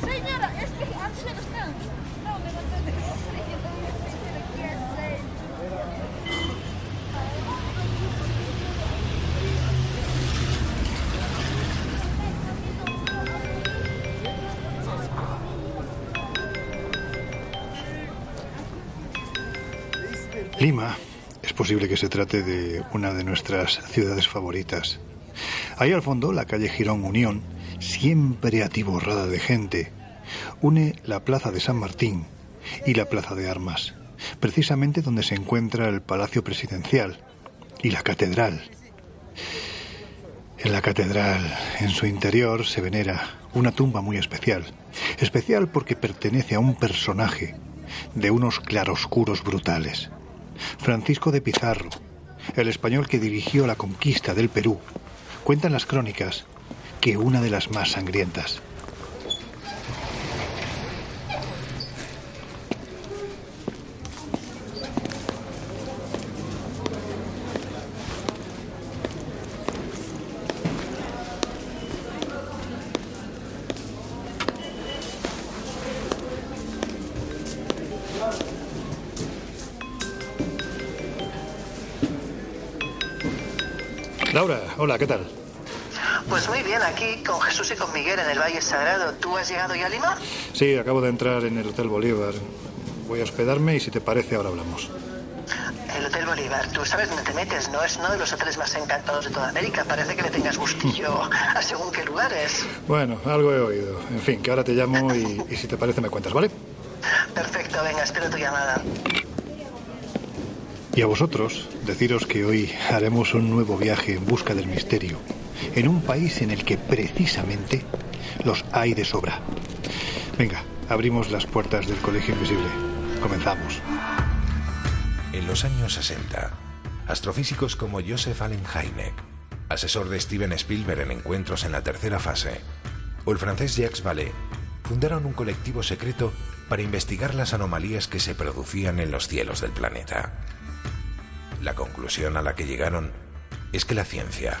Señora, es que han sido No, me lo Lima es posible que se trate de una de nuestras ciudades favoritas. Ahí al fondo, la calle Girón Unión, siempre atiborrada de gente, une la Plaza de San Martín y la Plaza de Armas, precisamente donde se encuentra el Palacio Presidencial y la Catedral. En la catedral, en su interior, se venera una tumba muy especial. Especial porque pertenece a un personaje de unos claroscuros brutales. Francisco de Pizarro, el español que dirigió la conquista del Perú, cuentan las crónicas que una de las más sangrientas. Laura, hola, ¿qué tal? Pues muy bien, aquí con Jesús y con Miguel en el Valle Sagrado. ¿Tú has llegado ya a Lima? Sí, acabo de entrar en el Hotel Bolívar. Voy a hospedarme y si te parece ahora hablamos. El Hotel Bolívar, tú sabes dónde te metes, ¿no? Es uno de los hoteles más encantados de toda América. Parece que le tengas gustillo a según qué lugares. Bueno, algo he oído. En fin, que ahora te llamo y, y si te parece me cuentas, ¿vale? Perfecto, venga, espero tu llamada. Y a vosotros, deciros que hoy haremos un nuevo viaje en busca del misterio, en un país en el que precisamente los hay de sobra. Venga, abrimos las puertas del Colegio Invisible. Comenzamos. En los años 60, astrofísicos como Joseph Allen Hynek, asesor de Steven Spielberg en encuentros en la tercera fase, o el francés Jacques Vallée, fundaron un colectivo secreto para investigar las anomalías que se producían en los cielos del planeta. La conclusión a la que llegaron es que la ciencia,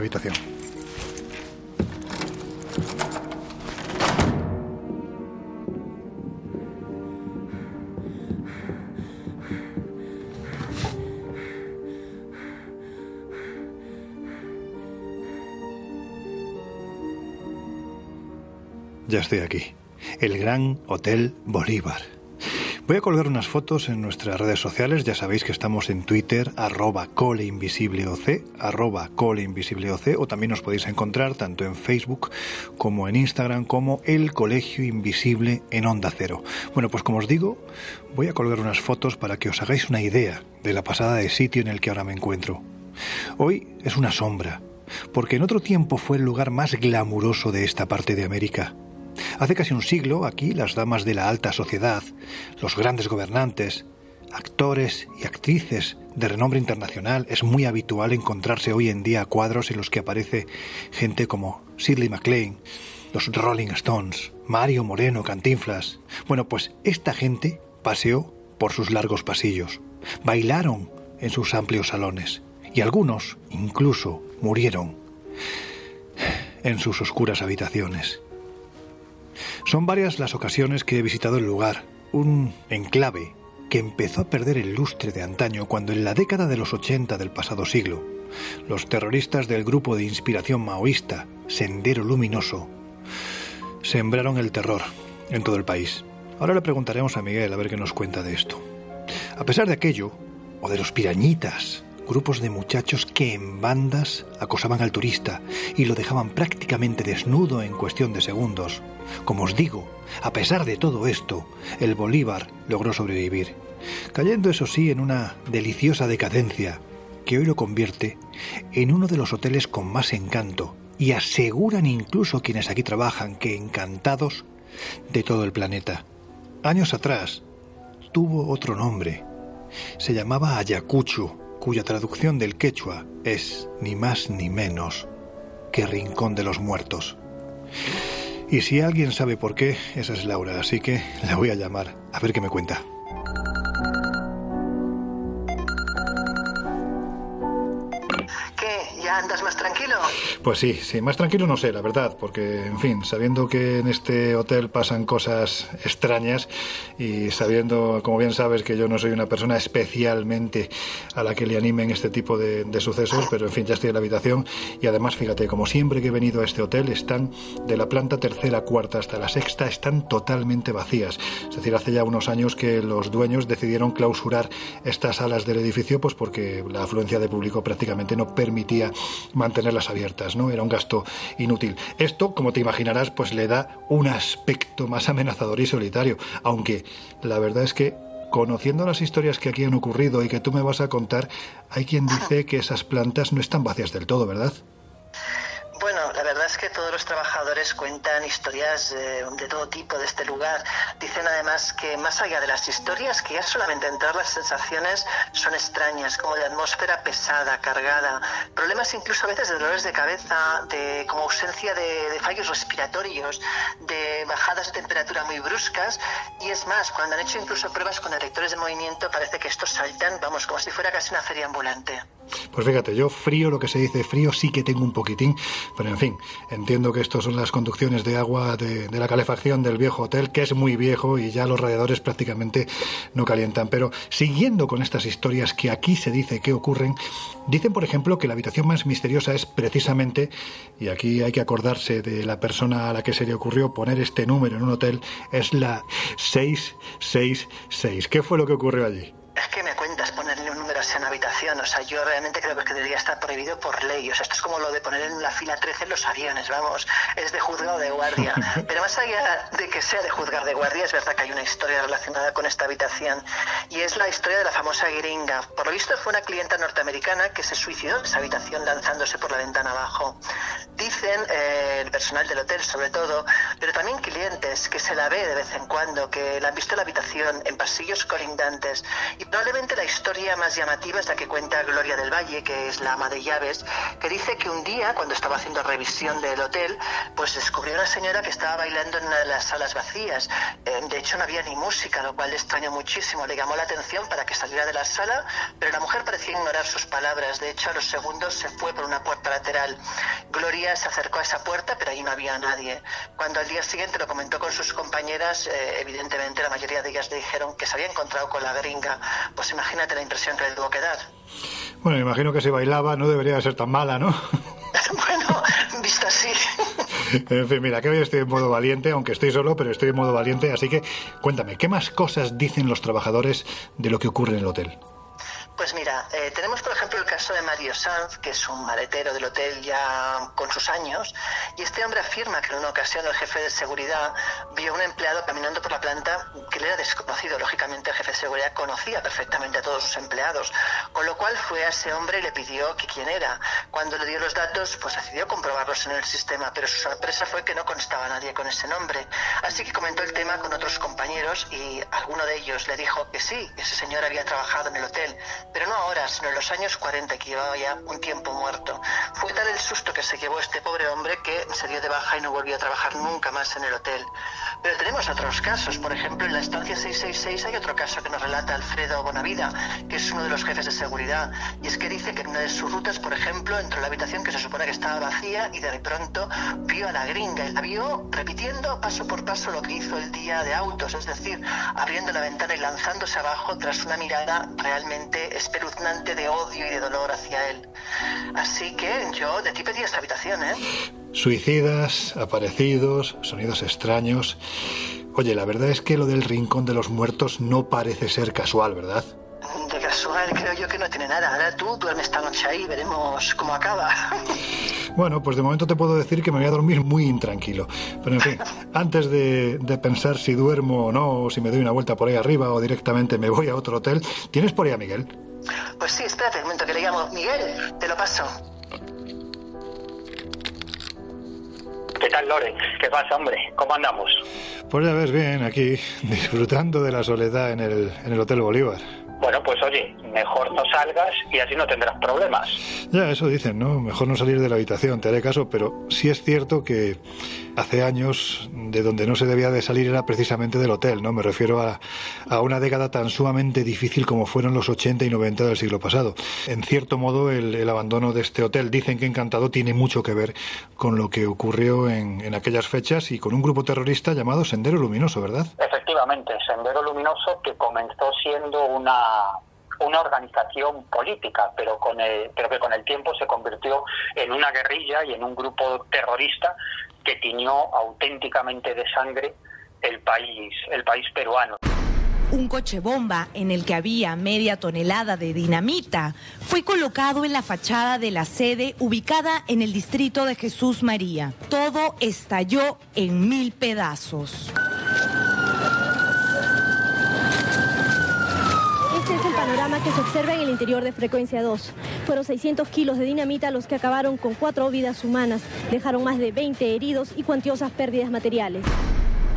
Habitación. Ya estoy aquí. El Gran Hotel Bolívar. Voy a colgar unas fotos en nuestras redes sociales. Ya sabéis que estamos en Twitter, arroba coleinvisibleoc, coleinvisibleoc, o también nos podéis encontrar tanto en Facebook como en Instagram como El Colegio Invisible en Onda Cero. Bueno, pues como os digo, voy a colgar unas fotos para que os hagáis una idea de la pasada de sitio en el que ahora me encuentro. Hoy es una sombra, porque en otro tiempo fue el lugar más glamuroso de esta parte de América. Hace casi un siglo, aquí, las damas de la alta sociedad, los grandes gobernantes, actores y actrices de renombre internacional, es muy habitual encontrarse hoy en día cuadros en los que aparece gente como Sidley MacLaine, los Rolling Stones, Mario Moreno, Cantinflas. Bueno, pues esta gente paseó por sus largos pasillos, bailaron en sus amplios salones y algunos incluso murieron en sus oscuras habitaciones. Son varias las ocasiones que he visitado el lugar, un enclave que empezó a perder el lustre de antaño cuando en la década de los 80 del pasado siglo los terroristas del grupo de inspiración maoísta, Sendero Luminoso, sembraron el terror en todo el país. Ahora le preguntaremos a Miguel a ver qué nos cuenta de esto. A pesar de aquello, o de los pirañitas, grupos de muchachos que en bandas acosaban al turista y lo dejaban prácticamente desnudo en cuestión de segundos. Como os digo, a pesar de todo esto, el Bolívar logró sobrevivir, cayendo eso sí en una deliciosa decadencia que hoy lo convierte en uno de los hoteles con más encanto y aseguran incluso quienes aquí trabajan que encantados de todo el planeta. Años atrás tuvo otro nombre. Se llamaba Ayacucho, cuya traducción del quechua es ni más ni menos que Rincón de los Muertos. Y si alguien sabe por qué, esa es Laura, así que la voy a llamar a ver qué me cuenta. Andas más tranquilo? Pues sí, sí, más tranquilo no sé, la verdad, porque, en fin, sabiendo que en este hotel pasan cosas extrañas y sabiendo, como bien sabes, que yo no soy una persona especialmente a la que le animen este tipo de, sucesos, pero en fin, ya estoy en la habitación y además, fíjate, como siempre que he venido a este hotel, están de la planta tercera, cuarta hasta la sexta, están totalmente vacías. Es decir, hace ya unos años que los dueños decidieron clausurar estas salas del edificio, pues porque la afluencia de público prácticamente no permitía mantenerlas abiertas, ¿no? Era un gasto inútil. Esto, como te imaginarás, pues le da un aspecto más amenazador y solitario, aunque la verdad es que conociendo las historias que aquí han ocurrido y que tú me vas a contar, hay quien dice que esas plantas no están vacías del todo, ¿verdad? Bueno, la verdad es que todos los trabajadores cuentan historias eh, de todo tipo de este lugar. Dicen además que más allá de las historias, que ya solamente entrar las sensaciones son extrañas, como de atmósfera pesada, cargada, problemas incluso a veces de dolores de cabeza, de como ausencia de, de fallos respiratorios, de bajadas de temperatura muy bruscas. Y es más, cuando han hecho incluso pruebas con detectores de movimiento, parece que estos saltan, vamos, como si fuera casi una feria ambulante. Pues fíjate, yo frío, lo que se dice frío, sí que tengo un poquitín, pero en fin, entiendo que estos son las conducciones de agua de, la calefacción del viejo hotel, que es muy viejo y ya los radiadores prácticamente no calientan. Pero siguiendo con estas historias que aquí se dice que ocurren, dicen, por ejemplo, que la habitación más misteriosa es precisamente, y aquí hay que acordarse de la persona a la que se le ocurrió poner este número en un hotel, es la 666. ¿Qué fue lo que ocurrió allí? Es que me cuentas ponerle un número así en habitación. O sea, yo realmente creo que debería estar prohibido por ley. O sea, esto es como lo de poner en la fila 13 los aviones, vamos. Es de juzgado de guardia. Pero más allá de que sea de juzgar de guardia, es verdad que hay una historia relacionada con esta habitación. Y es la historia de la famosa gringa. Por lo visto fue una clienta norteamericana que se suicidó en esa habitación lanzándose por la ventana abajo. Dicen eh, el personal del hotel, sobre todo, pero también clientes que se la ve de vez en cuando, que la han visto en la habitación, en pasillos colindantes. Y probablemente la historia más llamativa es la que cuenta Gloria del Valle, que es la ama de llaves, que dice que un día, cuando estaba haciendo revisión del hotel, pues descubrió una señora que estaba bailando en una de las salas vacías. Eh, de hecho, no había ni música, lo cual le extrañó muchísimo. Le llamó la atención para que saliera de la sala, pero la mujer parecía ignorar sus palabras. De hecho, a los segundos se fue por una puerta lateral. Gloria se acercó a esa puerta, pero ahí no había nadie. Cuando al día siguiente lo comentó con sus compañeras, eh, evidentemente la mayoría de ellas le dijeron que se había encontrado con la gringa pues imagínate la impresión que le tuvo que dar. Bueno, imagino que si bailaba no debería ser tan mala, ¿no? bueno, visto así. en fin, mira, que hoy estoy en modo valiente, aunque estoy solo, pero estoy en modo valiente, así que cuéntame, ¿qué más cosas dicen los trabajadores de lo que ocurre en el hotel? Pues mira, eh, tenemos por ejemplo el caso de Mario Sanz, que es un maletero del hotel ya con sus años, y este hombre afirma que en una ocasión el jefe de seguridad vio a un empleado caminando por la planta que le era desconocido. Lógicamente el jefe de seguridad conocía perfectamente a todos sus empleados, con lo cual fue a ese hombre y le pidió que quién era. Cuando le dio los datos, pues decidió comprobarlos en el sistema, pero su sorpresa fue que no constaba nadie con ese nombre. Así que comentó el tema con otros compañeros y alguno de ellos le dijo que sí, ese señor había trabajado en el hotel pero no ahora, sino en los años 40, que llevaba ya un tiempo muerto. Fue tal el susto que se llevó este pobre hombre que se dio de baja y no volvió a trabajar nunca más en el hotel. Pero tenemos otros casos. Por ejemplo, en la estancia 666 hay otro caso que nos relata Alfredo Bonavida, que es uno de los jefes de seguridad. Y es que dice que en una de sus rutas, por ejemplo, entró en la habitación que se supone que estaba vacía y de pronto vio a la gringa y la vio repitiendo paso por paso lo que hizo el día de autos, es decir, abriendo la ventana y lanzándose abajo tras una mirada realmente espeluznante de odio y de dolor hacia él. Así que yo de ti pedí esta habitación, ¿eh? Suicidas, aparecidos, sonidos extraños. Oye, la verdad es que lo del rincón de los muertos no parece ser casual, ¿verdad? De casual creo yo que no tiene nada. Ahora tú duermes esta noche ahí veremos cómo acaba. Bueno, pues de momento te puedo decir que me voy a dormir muy intranquilo. Pero en fin, antes de, de, pensar si duermo o no, o si me doy una vuelta por ahí arriba o directamente me voy a otro hotel, ¿tienes por ahí a Miguel? Pues sí, espérate un momento que le llamo. Miguel, te lo paso. ¿Qué tal, Loren? ¿Qué pasa, hombre? ¿Cómo andamos? Pues ya ves bien, aquí, disfrutando de la soledad en el, en el Hotel Bolívar. Bueno, pues oye, mejor no salgas y así no tendrás problemas. Ya, eso dicen, ¿no? Mejor no salir de la habitación, te haré caso, pero sí es cierto que hace años de donde no se debía de salir era precisamente del hotel, ¿no? Me refiero a, a una década tan sumamente difícil como fueron los 80 y 90 del siglo pasado. En cierto modo, el, el abandono de este hotel, dicen que Encantado, tiene mucho que ver con lo que ocurrió en, en aquellas fechas y con un grupo terrorista llamado Sendero Luminoso, ¿verdad? Efectivamente, Sendero Luminoso que comenzó siendo una una organización política, pero con el, pero que con el tiempo se convirtió en una guerrilla y en un grupo terrorista que tiñó auténticamente de sangre el país, el país peruano. Un coche bomba en el que había media tonelada de dinamita fue colocado en la fachada de la sede ubicada en el distrito de Jesús María. Todo estalló en mil pedazos. Panorama que se observa en el interior de Frecuencia 2. Fueron 600 kilos de dinamita los que acabaron con cuatro vidas humanas, dejaron más de 20 heridos y cuantiosas pérdidas materiales.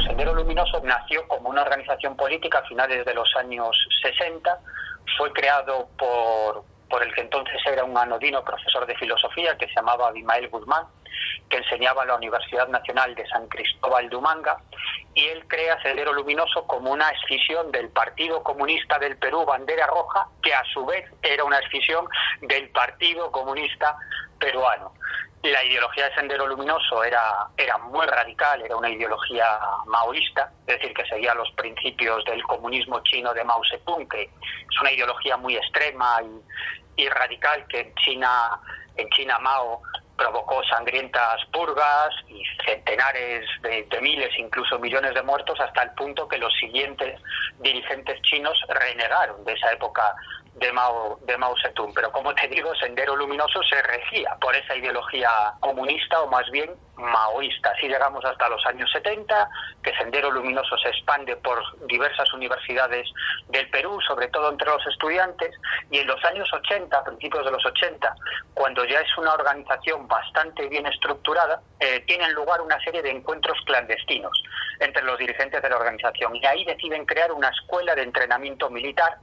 Sendero Luminoso nació como una organización política a finales de los años 60, fue creado por, por el que entonces era un anodino profesor de filosofía que se llamaba Abimael Guzmán, que enseñaba en la Universidad Nacional de San Cristóbal de Humanga, y él crea Sendero Luminoso como una escisión del Partido Comunista del Perú, Bandera Roja, que a su vez era una escisión del Partido Comunista Peruano. La ideología de Sendero Luminoso era, era muy radical, era una ideología maoísta, es decir, que seguía los principios del comunismo chino de Mao Zedong, que es una ideología muy extrema y, y radical que en China, en China Mao provocó sangrientas purgas y centenares de, de, miles, incluso millones de muertos, hasta el punto que los siguientes dirigentes chinos renegaron de esa época de Mao, de Mao Zedong. Pero como te digo, Sendero Luminoso se regía por esa ideología comunista o más bien maoísta. Así llegamos hasta los años 70, que Sendero Luminoso se expande por diversas universidades del Perú, sobre todo entre los estudiantes, y en los años 80, principios de los 80, cuando ya es una organización bastante bien estructurada, eh, tienen lugar una serie de encuentros clandestinos entre los dirigentes de la organización. Y ahí deciden crear una escuela de entrenamiento militar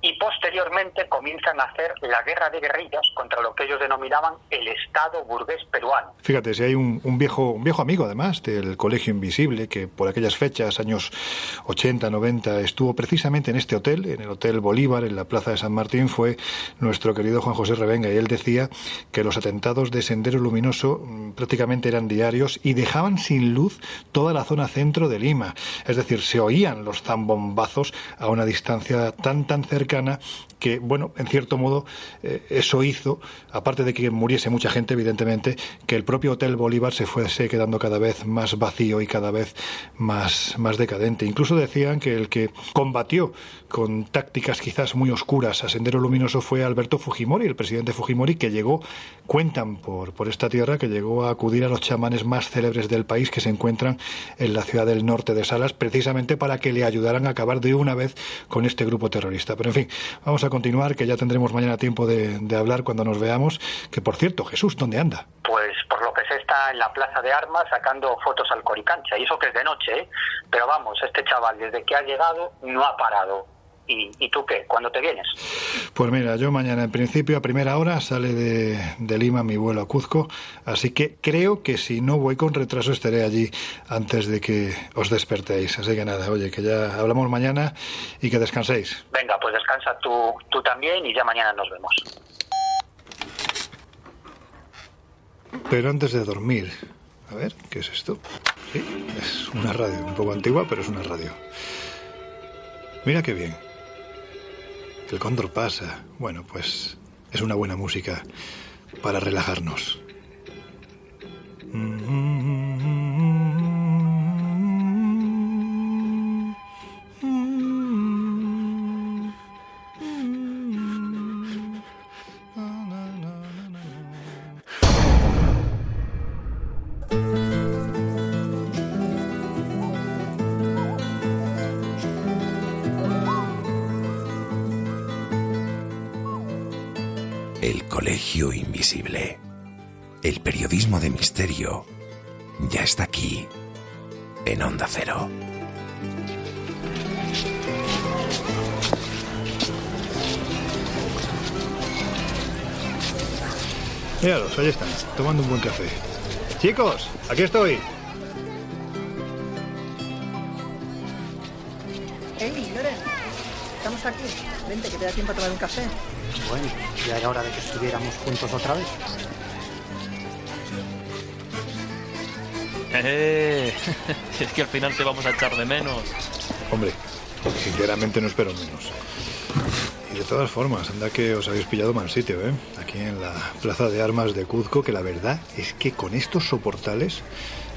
y posteriormente comienzan a hacer la guerra de guerrillas contra lo que ellos denominaban el Estado burgués peruano. Fíjate, si hay un, un, viejo, un viejo amigo además del Colegio Invisible que por aquellas fechas, años 80, 90, estuvo precisamente en este hotel, en el Hotel Bolívar, en la Plaza de San Martín, fue nuestro querido Juan José Revenga y él decía que los atentados de Sendero Luminoso prácticamente eran diarios y dejaban sin luz toda la zona centro de Lima. Es decir, se oían los zambombazos a una distancia tan tan que, bueno, en cierto modo, eh, eso hizo, aparte de que muriese mucha gente, evidentemente, que el propio Hotel Bolívar se fuese quedando cada vez más vacío y cada vez más, más decadente. Incluso decían que el que combatió con tácticas quizás muy oscuras a Sendero Luminoso fue Alberto Fujimori, el presidente Fujimori, que llegó, cuentan por, por esta tierra, que llegó a acudir a los chamanes más célebres del país que se encuentran en la ciudad del norte de Salas, precisamente para que le ayudaran a acabar de una vez con este grupo terrorista. Pero en vamos a continuar, que ya tendremos mañana tiempo de, de hablar cuando nos veamos. Que por cierto, Jesús, ¿dónde anda? Pues por lo que se está en la plaza de armas sacando fotos al Coricancha, y eso que es de noche, ¿eh? pero vamos, este chaval desde que ha llegado no ha parado ¿Y, tú qué? ¿Cuándo te vienes? Pues mira, yo mañana en principio a primera hora sale de, de, Lima mi vuelo a Cuzco, así que creo que si no voy con retraso estaré allí antes de que os despertéis. Así que nada, oye, que ya hablamos mañana y que descanséis. Venga, pues descansa tú, tú también y ya mañana nos vemos. Pero antes de dormir, a ver, ¿qué es esto? Sí, es una radio, un poco antigua, pero es una radio. Mira qué bien. El cóndor pasa. Bueno, pues es una buena música para relajarnos. Misterio ya está aquí, en Onda Cero. Míralos, ahí están, tomando un buen café. Chicos, aquí estoy. Hey, Loren, estamos aquí. Vente, que te da tiempo a tomar un café. Bueno, ya era hora de que estuviéramos juntos otra vez. Eh, es que al final te vamos a echar de menos. Hombre, sinceramente no espero menos. Y de todas formas, anda que os habéis pillado mal sitio, ¿eh? Aquí en la plaza de armas de Cuzco, que la verdad es que con estos soportales,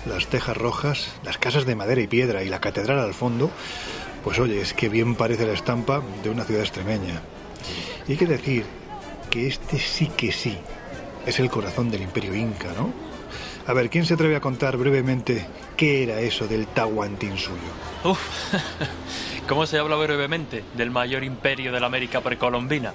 las tejas rojas, las casas de madera y piedra y la catedral al fondo, pues oye, es que bien parece la estampa de una ciudad extremeña. Y hay que decir que este sí que sí es el corazón del imperio inca, ¿no? A ver, ¿quién se atreve a contar brevemente qué era eso del Tahuantinsuyo? Uf, ¿cómo se habla brevemente del mayor imperio de la América precolombina?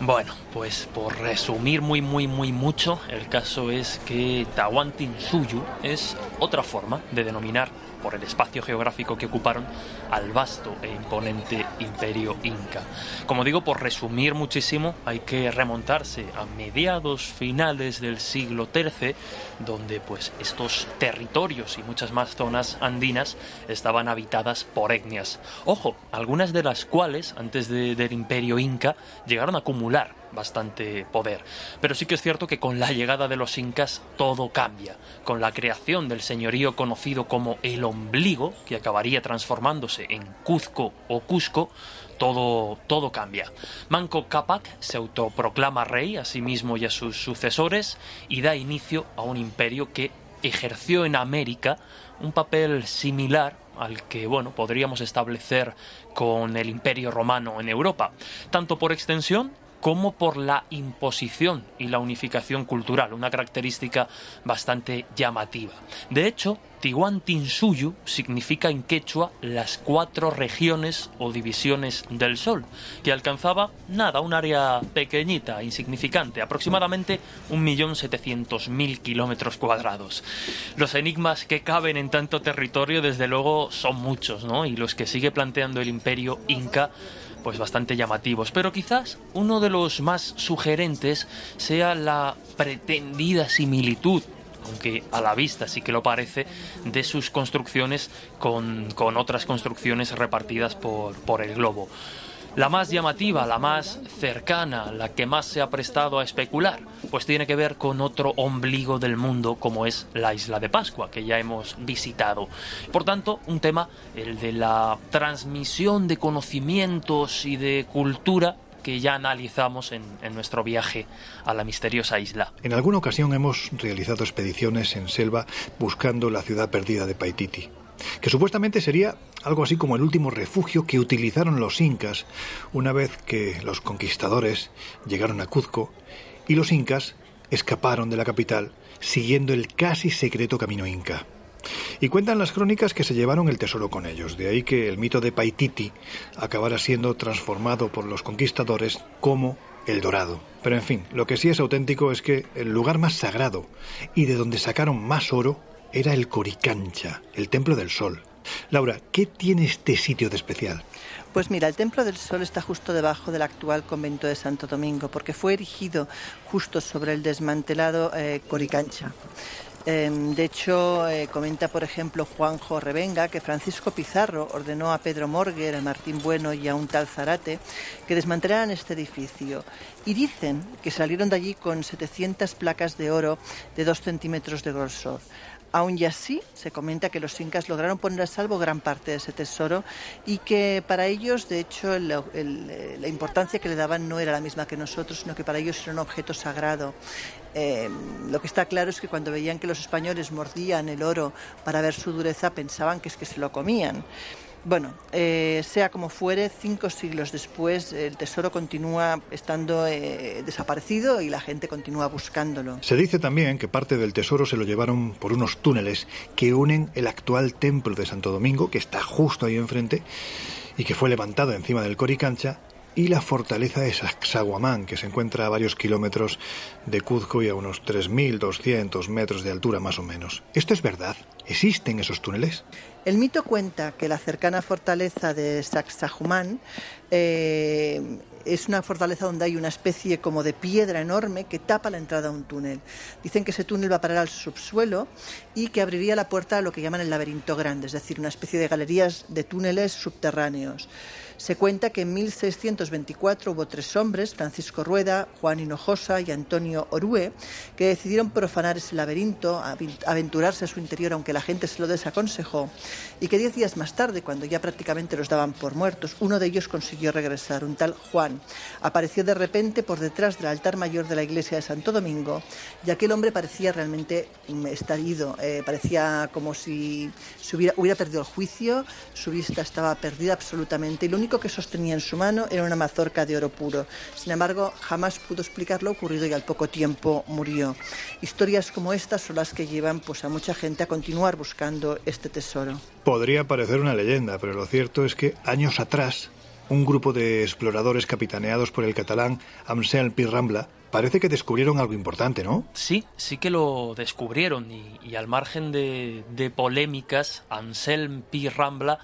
Bueno, pues por resumir muy muy muy mucho, el caso es que Tahuantinsuyo es otra forma de denominar por el espacio geográfico que ocuparon al vasto e imponente imperio inca. Como digo, por resumir muchísimo, hay que remontarse a mediados finales del siglo XIII, donde pues estos territorios y muchas más zonas andinas estaban habitadas por etnias. Ojo, algunas de las cuales, antes del imperio inca, llegaron a acumular bastante poder. Pero sí que es cierto que con la llegada de los incas todo cambia. Con la creación del señorío conocido como el ombligo, que acabaría transformándose en Cuzco o Cusco, todo, todo cambia. Manco Cápac se autoproclama rey a sí mismo y a sus sucesores y da inicio a un imperio que ejerció en América un papel similar al que bueno podríamos establecer con el Imperio Romano en Europa, tanto por extensión como por la imposición y la unificación cultural, una característica bastante llamativa. De hecho, Tihuantinsuyu significa en quechua las cuatro regiones o divisiones del Sol, que alcanzaba nada, un área pequeñita, insignificante, aproximadamente 1.700.000 kilómetros cuadrados. Los enigmas que caben en tanto territorio, desde luego, son muchos, ¿no? Y los que sigue planteando el imperio inca pues bastante llamativos, pero quizás uno de los más sugerentes sea la pretendida similitud aunque a la vista sí que lo parece, de sus construcciones con, con otras construcciones repartidas por, por el globo. La más llamativa, la más cercana, la que más se ha prestado a especular, pues tiene que ver con otro ombligo del mundo como es la isla de Pascua, que ya hemos visitado. Por tanto, un tema, el de la transmisión de conocimientos y de cultura que ya analizamos en, nuestro viaje a la misteriosa isla. En alguna ocasión hemos realizado expediciones en selva buscando la ciudad perdida de Paititi que supuestamente sería algo así como el último refugio que utilizaron los incas una vez que los conquistadores llegaron a Cuzco y los incas escaparon de la capital siguiendo el casi secreto camino inca. Y cuentan las crónicas que se llevaron el tesoro con ellos, de ahí que el mito de Paititi acabara siendo transformado por los conquistadores como el dorado. Pero en fin, lo que sí es auténtico es que el lugar más sagrado y de donde sacaron más oro era el Coricancha, el Templo del Sol. Laura, ¿qué tiene este sitio de especial? Pues mira, el Templo del Sol está justo debajo del actual convento de Santo Domingo, porque fue erigido justo sobre el desmantelado eh, Coricancha. Em, de hecho, eh, comenta, por ejemplo, Juanjo Revenga que Francisco Pizarro ordenó a Pedro Morguer, a Martín Bueno y a un tal Zarate que desmantelaran este edificio. Y dicen que salieron de allí con 700 placas de oro de 2 centímetros de grosor. Aún y así, se comenta que los incas lograron poner a salvo gran parte de ese tesoro y que para ellos, de hecho, eh, la importancia que le daban no era la misma que nosotros, sino que para ellos era un objeto sagrado. Eh, lo que está claro es que cuando veían que los españoles mordían el oro para ver su dureza, pensaban que es que se lo comían. Bueno, eh, sea como fuere, cinco siglos después el tesoro continúa estando eh, desaparecido y la gente continúa buscándolo. Se dice también que parte del tesoro se lo llevaron por unos túneles que unen el actual templo de Santo Domingo, que está justo ahí enfrente, y que fue levantado encima del Coricancha, y la fortaleza de Sacsayhuamán, que se encuentra a varios kilómetros de Cuzco y a unos 3.200 metros de altura más o menos. ¿Esto es verdad? ¿Existen esos túneles? El mito cuenta que la cercana fortaleza de Sacsayhuamán eh, es una fortaleza donde hay una especie como de piedra enorme que tapa la entrada a un túnel. Dicen que ese túnel va a parar al subsuelo y que abriría la puerta a lo que llaman el laberinto grande, es decir, una especie de galerías de túneles subterráneos. Se cuenta que en 1624 hubo tres hombres, Francisco Rueda, Juan Hinojosa y Antonio Orue, que decidieron profanar ese laberinto, aventurarse a su interior aunque la gente se lo desaconsejó, y que diez días más tarde, cuando ya prácticamente los daban por muertos, uno de ellos consiguió regresar, un tal Juan. Apareció de repente por detrás del altar mayor de la iglesia de Santo Domingo, y aquel hombre parecía realmente mm, estar ido, eh, parecía como si hubiera, hubiera, perdido el juicio, su vista estaba perdida absolutamente, y lo único que sostenía en su mano era una mazorca de oro puro. Sin embargo, jamás pudo explicar lo ocurrido y al poco tiempo murió. Historias como estas son las que llevan pues, a mucha gente a continuar buscando este tesoro. Podría parecer una leyenda, pero lo cierto es que años atrás un grupo de exploradores capitaneados por el catalán Amsel Pirrambla parece que descubrieron algo importante, ¿no? Sí, sí que lo descubrieron y, al margen de, de polémicas, Anselm Pirrambla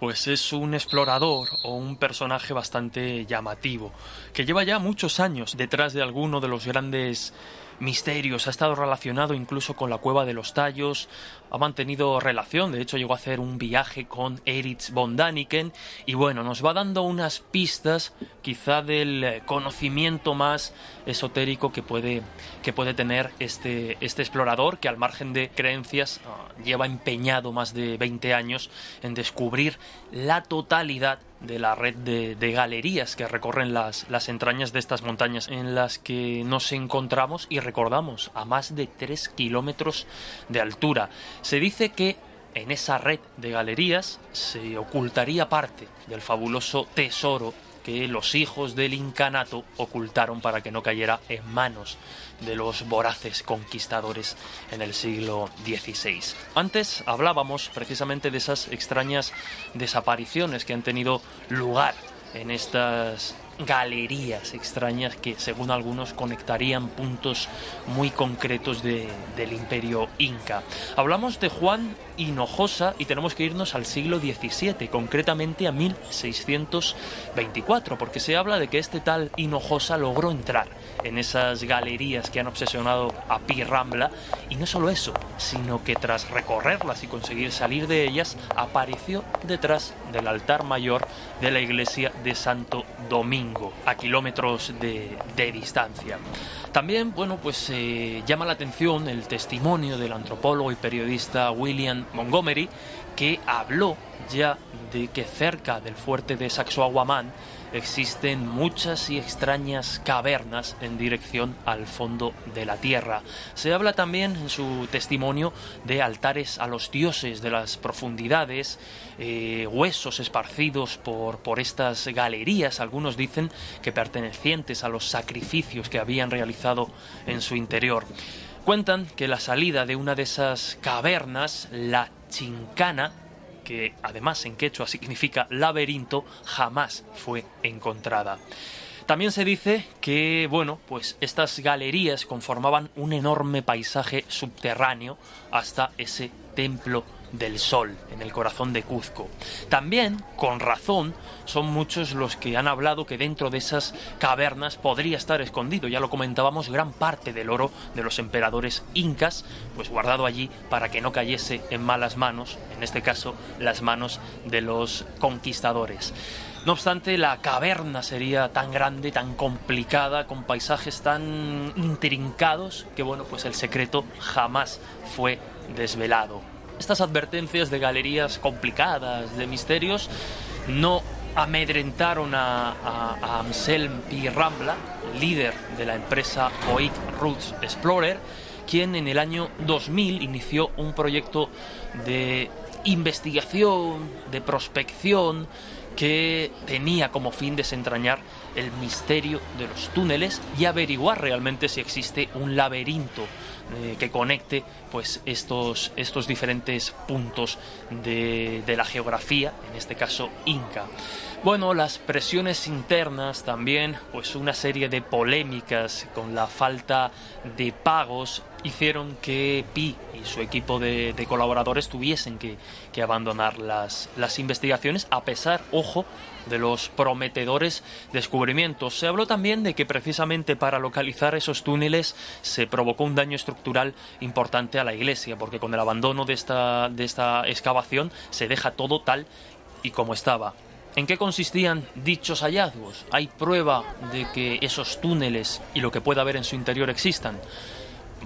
pues es un explorador o un personaje bastante llamativo, que lleva ya muchos años detrás de alguno de los grandes misterios, ha estado relacionado incluso con la cueva de los tallos, ha mantenido relación, de hecho llegó a hacer un viaje con Erich von Daniken y bueno, nos va dando unas pistas quizá del eh, conocimiento más esotérico que puede, que puede tener este, este explorador que al margen de creencias ah, lleva empeñado más de 20 años en descubrir la totalidad de la red de, de galerías que recorren las, las, entrañas de estas montañas en las que nos encontramos y recordamos a más de 3 kilómetros de altura. Se dice que en esa red de galerías se ocultaría parte del fabuloso tesoro que los hijos del incanato ocultaron para que no cayera en manos de los voraces conquistadores en el siglo XVI. Antes hablábamos precisamente de esas extrañas desapariciones que han tenido lugar en estas galerías extrañas que según algunos conectarían puntos muy concretos del imperio inca. Hablamos de Juan Hinojosa y tenemos que irnos al siglo XVII, concretamente a 1624, porque se habla de que este tal Hinojosa logró entrar en esas galerías que han obsesionado a Pi Rambla y no solo eso, sino que tras recorrerlas y conseguir salir de ellas, apareció detrás del altar mayor de la iglesia de Santo Domingo, a kilómetros de, distancia. También, bueno, pues eh, llama la atención el testimonio del antropólogo y periodista William Montgomery, que habló ya de que cerca del fuerte de Sacsayhuamán existen muchas y extrañas cavernas en dirección al fondo de la tierra. Se habla también en su testimonio de altares a los dioses de las profundidades, eh, huesos esparcidos por, por estas galerías, algunos dicen que pertenecientes a los sacrificios que habían realizado en su interior. Cuentan que la salida de una de esas cavernas, la Chincana, que además en quechua significa laberinto, jamás fue encontrada. También se dice que, bueno, pues estas galerías conformaban un enorme paisaje subterráneo hasta ese templo del Sol, en el corazón de Cuzco. También, con razón, son muchos los que han hablado que dentro de esas cavernas podría estar escondido, ya lo comentábamos, gran parte del oro de los emperadores incas, pues guardado allí para que no cayese en malas manos, en este caso las manos de los conquistadores. No obstante, la caverna sería tan grande, tan complicada, con paisajes tan intrincados, que bueno, pues el secreto jamás fue desvelado. Estas advertencias de galerías complicadas, de misterios, no amedrentaron a, a, Anselm P. Rambla, líder de la empresa Oik Roots Explorer, quien en el año 2000 inició un proyecto de investigación, de prospección, que tenía como fin desentrañar el misterio de los túneles y averiguar realmente si existe un laberinto eh, que conecte pues estos, estos diferentes puntos de, de la geografía, en este caso Inca. Bueno, las presiones internas también, pues una serie de polémicas con la falta de pagos hicieron que Pi y su equipo de, colaboradores tuviesen que, que abandonar las, las, investigaciones a pesar, ojo, de los prometedores descubrimientos. Se habló también de que precisamente para localizar esos túneles se provocó un daño estructural importante a la iglesia, porque con el abandono de esta, de esta excavación se deja todo tal y como estaba. ¿En qué consistían dichos hallazgos? ¿Hay prueba de que esos túneles y lo que pueda haber en su interior existan?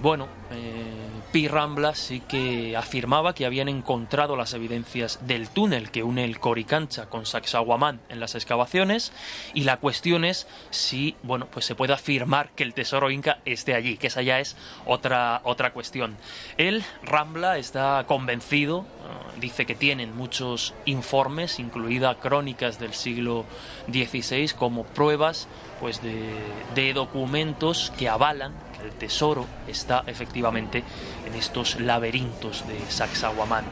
Bueno, eh, Pi Rambla sí que afirmaba que habían encontrado las evidencias del túnel que une el Coricancha con Sacsayhuamán en las excavaciones y la cuestión es si, bueno, pues se puede afirmar que el tesoro inca esté allí, que esa ya es otra, otra cuestión. Él, Rambla, está convencido, uh, dice que tienen muchos informes, incluida crónicas del siglo XVI, como pruebas pues de, de documentos que avalan el tesoro está efectivamente en estos laberintos de Sacsayhuamán.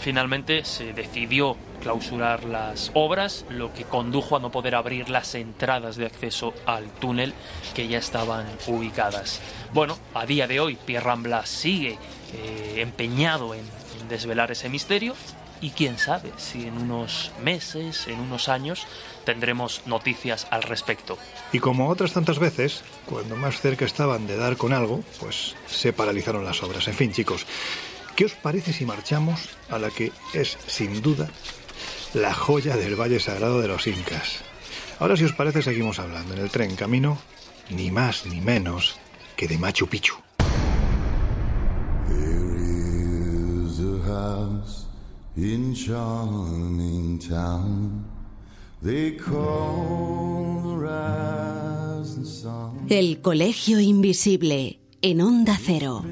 Finalmente se decidió clausurar las obras, lo que condujo a no poder abrir las entradas de acceso al túnel que ya estaban ubicadas. Bueno, a día de hoy Pierre Rambla sigue eh, empeñado en desvelar ese misterio y quién sabe si en unos meses, en unos años, tendremos noticias al respecto. Y como otras tantas veces, cuando más cerca estaban de dar con algo, pues se paralizaron las obras. En fin, chicos, ¿qué os parece si marchamos a la que es, sin duda, la joya del Valle Sagrado de los Incas? Ahora, si os parece, seguimos hablando en el tren camino, ni más ni menos que de Machu Picchu. In charming town. They call the rising sun. El Colegio Invisible en Onda Cero.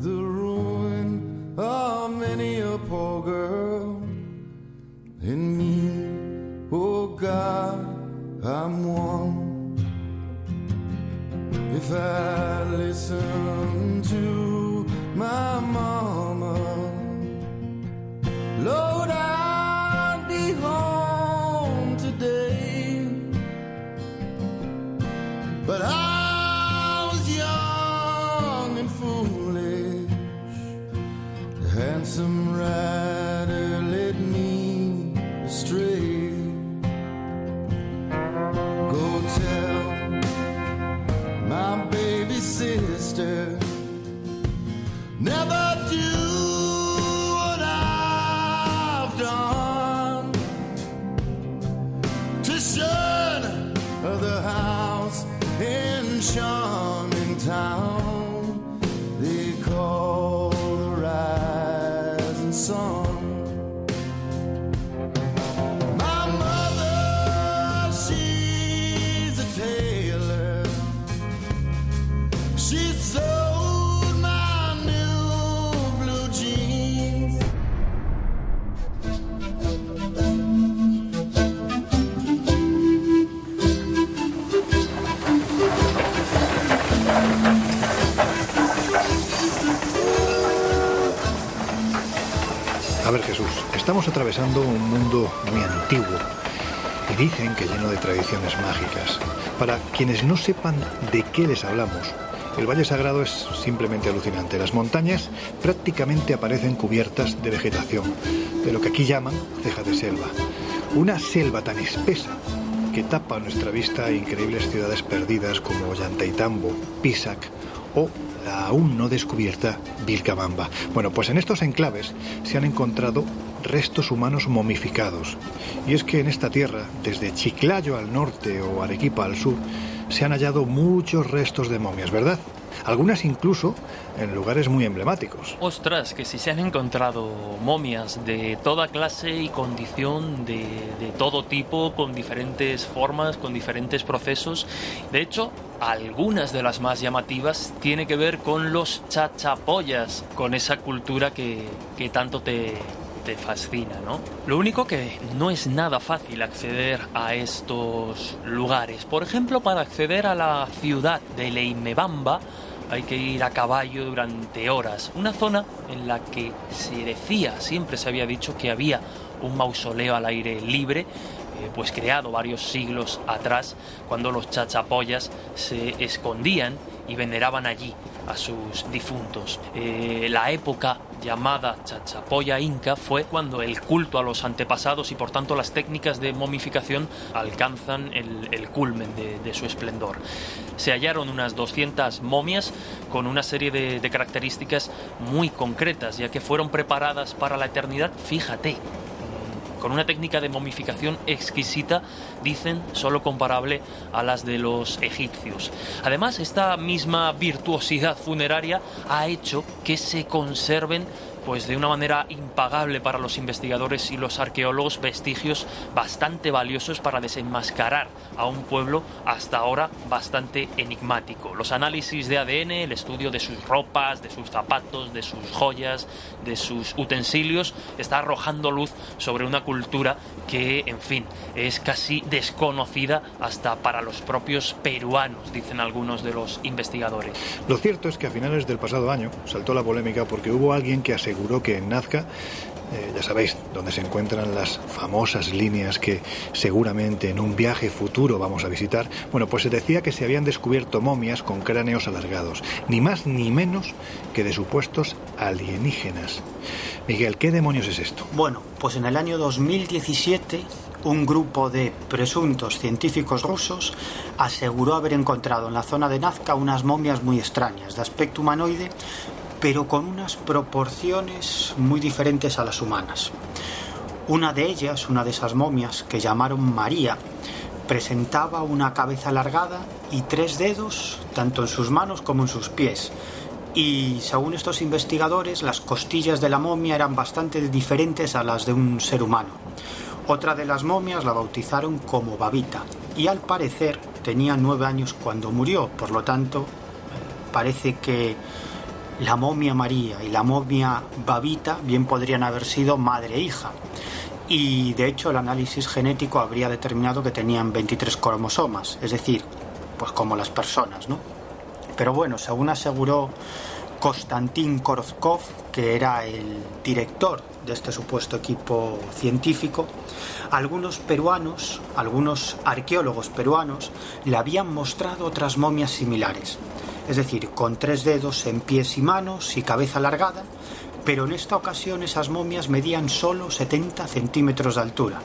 The ruin of many a poor girl. In me, oh God, I'm one. If I listen to my mama. Lord, I'll be home today. But I was young and foolish. The handsome rider led me astray. Go tell my baby sister never estamos atravesando un mundo muy antiguo y dicen que lleno de tradiciones mágicas. Para quienes no sepan de qué les hablamos, El Valle Sagrado es simplemente alucinante. Las montañas prácticamente aparecen cubiertas de vegetación, de lo que aquí llaman ceja de selva. Una selva tan espesa que tapa a nuestra vista increíbles ciudades perdidas como Yantaitambo, Pisac o la aún no descubierta Vilcabamba. Bueno, pues en estos enclaves se han encontrado restos humanos momificados. Y es que en esta tierra, desde Chiclayo al norte o Arequipa al sur, se han hallado muchos restos de momias, ¿verdad? Algunas incluso en lugares muy emblemáticos. Ostras, que si se han encontrado momias de toda clase y condición, de, de todo tipo, con diferentes formas, con diferentes procesos. De hecho, algunas de las más llamativas tienen que ver con los chachapoyas, con esa cultura que, que tanto te, te fascina, ¿no? Lo único que no es nada fácil acceder a estos lugares. Por ejemplo, para acceder a la ciudad de Leimebamba hay que ir a caballo durante horas. Una zona en la que se decía, siempre se había dicho que había un mausoleo al aire libre eh, pues creado varios siglos atrás, cuando los chachapoyas se escondían y veneraban allí a sus difuntos. Eh, la época llamada chachapoya inca fue cuando el culto a los antepasados y por tanto las técnicas de momificación alcanzan el, culmen de, su esplendor. Se hallaron unas 200 momias con una serie de, de características muy concretas, ya que fueron preparadas para la eternidad, fíjate, con una técnica de momificación exquisita, dicen, solo comparable a las de los egipcios. Además, esta misma virtuosidad funeraria ha hecho que se conserven pues de una manera impagable para los investigadores y los arqueólogos vestigios bastante valiosos para desenmascarar a un pueblo hasta ahora bastante enigmático. Los análisis de ADN, el estudio de sus ropas, de sus zapatos, de sus joyas, de sus utensilios, está arrojando luz sobre una cultura que, en fin, es casi desconocida hasta para los propios peruanos, dicen algunos de los investigadores. Lo cierto es que a finales del pasado año saltó la polémica porque hubo alguien que aseguró aseguró que en Nazca eh, ya sabéis, donde se encuentran las famosas líneas que seguramente en un viaje futuro vamos a visitar, bueno, pues se decía que se habían descubierto momias con cráneos alargados, ni más ni menos que de supuestos alienígenas. Miguel, ¿qué demonios es esto? Bueno, pues en el año 2017 un grupo de presuntos científicos rusos aseguró haber encontrado en la zona de Nazca unas momias muy extrañas, de aspecto humanoide, pero con unas proporciones muy diferentes a las humanas. Una de ellas, una de esas momias que llamaron María, presentaba una cabeza alargada y tres dedos, tanto en sus manos como en sus pies. Y según estos investigadores, las costillas de la momia eran bastante diferentes a las de un ser humano. Otra de las momias la bautizaron como Babita y al parecer tenía nueve años cuando murió, por lo tanto eh, parece que la momia María y la momia Babita bien podrían haber sido madre e hija. Y de hecho el análisis genético habría determinado que tenían 23 cromosomas, es decir, pues como las personas, ¿no? Pero bueno, según aseguró Konstantin Korozkov, que era el director de este supuesto equipo científico, algunos peruanos, algunos arqueólogos peruanos, le habían mostrado otras momias similares es decir, con tres dedos en pies y manos y cabeza alargada, pero en esta ocasión esas momias medían solo 70 centímetros de altura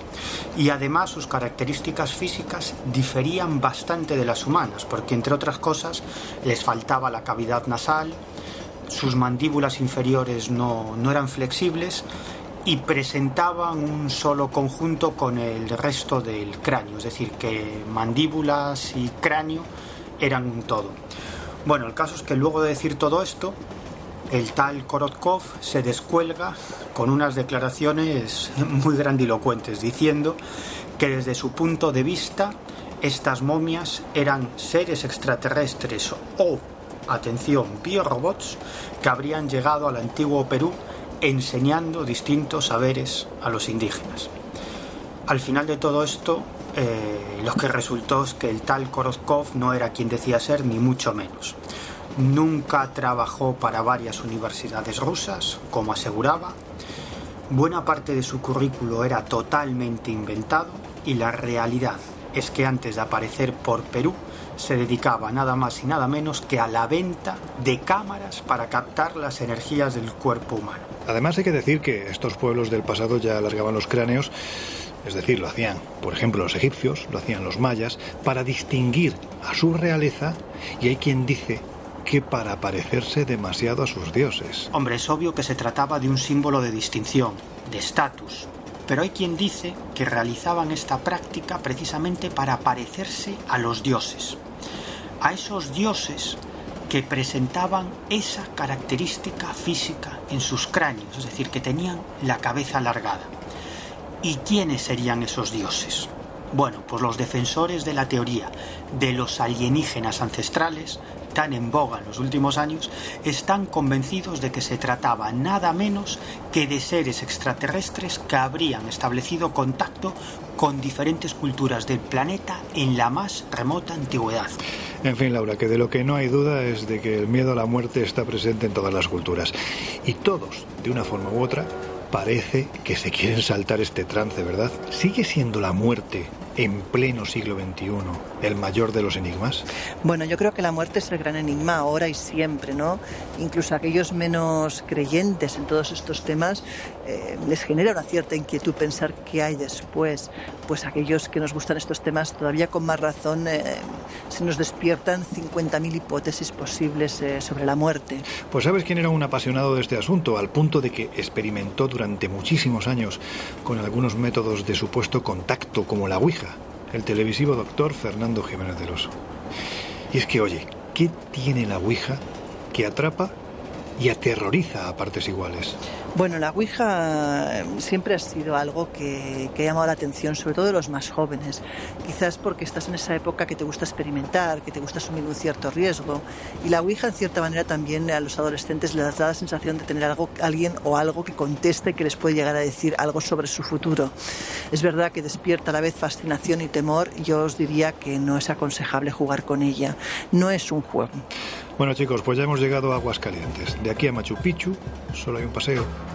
y además sus características físicas diferían bastante de las humanas, porque entre otras cosas les faltaba la cavidad nasal, sus mandíbulas inferiores no, no eran flexibles y presentaban un solo conjunto con el resto del cráneo, es decir, que mandíbulas y cráneo eran un todo. Bueno, el caso es que luego de decir todo esto, el tal Korotkov se descuelga con unas declaraciones muy grandilocuentes, diciendo que desde su punto de vista estas momias eran seres extraterrestres o, atención, biorobots que habrían llegado al antiguo Perú enseñando distintos saberes a los indígenas. Al final de todo esto, eh, lo que resultó es que el tal Korotkov no era quien decía ser, ni mucho menos. Nunca trabajó para varias universidades rusas, como aseguraba. Buena parte de su currículo era totalmente inventado y la realidad es que antes de aparecer por Perú se dedicaba nada más y nada menos que a la venta de cámaras para captar las energías del cuerpo humano. Además hay que decir que estos pueblos del pasado ya alargaban los cráneos, es decir, lo hacían, por ejemplo, los egipcios, lo hacían los mayas, para distinguir a su realeza y hay quien dice que para parecerse demasiado a sus dioses. Hombre, es obvio que se trataba de un símbolo de distinción, de estatus, pero hay quien dice que realizaban esta práctica precisamente para parecerse a los dioses, a esos dioses que presentaban esa característica física en sus cráneos, es decir, que tenían la cabeza alargada. ¿Y quiénes serían esos dioses? Bueno, pues los defensores de la teoría de los alienígenas ancestrales tan en boga en los últimos años, están convencidos de que se trataba nada menos que de seres extraterrestres que habrían establecido contacto con diferentes culturas del planeta en la más remota antigüedad. En fin, Laura, que de lo que no hay duda es de que el miedo a la muerte está presente en todas las culturas. Y todos, de una forma u otra, parece que se quieren saltar este trance, ¿verdad? ¿Sigue siendo la muerte en pleno siglo XXI el mayor de los enigmas? Bueno, yo creo que la muerte es el gran enigma ahora y siempre, ¿no? Incluso aquellos menos creyentes en todos estos temas eh, les genera una cierta inquietud pensar qué hay después. Pues aquellos que nos gustan estos temas todavía con más razón eh, se nos despiertan 50.000 hipótesis posibles eh, sobre la muerte. Pues sabes quién era un apasionado de este asunto, al punto de que experimentó durante muchísimos años con algunos métodos de supuesto contacto como la Ouija el televisivo doctor Fernando Jiménez del Oso. Y es que, oye, ¿qué tiene la Ouija que atrapa y aterroriza a partes iguales? Bueno, la Ouija siempre ha sido algo que, que, ha llamado la atención, sobre todo de los más jóvenes. Quizás porque estás en esa época que te gusta experimentar, que te gusta asumir un cierto riesgo. Y la Ouija, en cierta manera, también a los adolescentes les da la sensación de tener algo, alguien o algo que conteste que les puede llegar a decir algo sobre su futuro. Es verdad que despierta a la vez fascinación y temor. Yo os diría que no es aconsejable jugar con ella. No es un juego. Bueno chicos, pues ya hemos llegado a Aguascalientes. De aquí a Machu Picchu solo hay un paseo.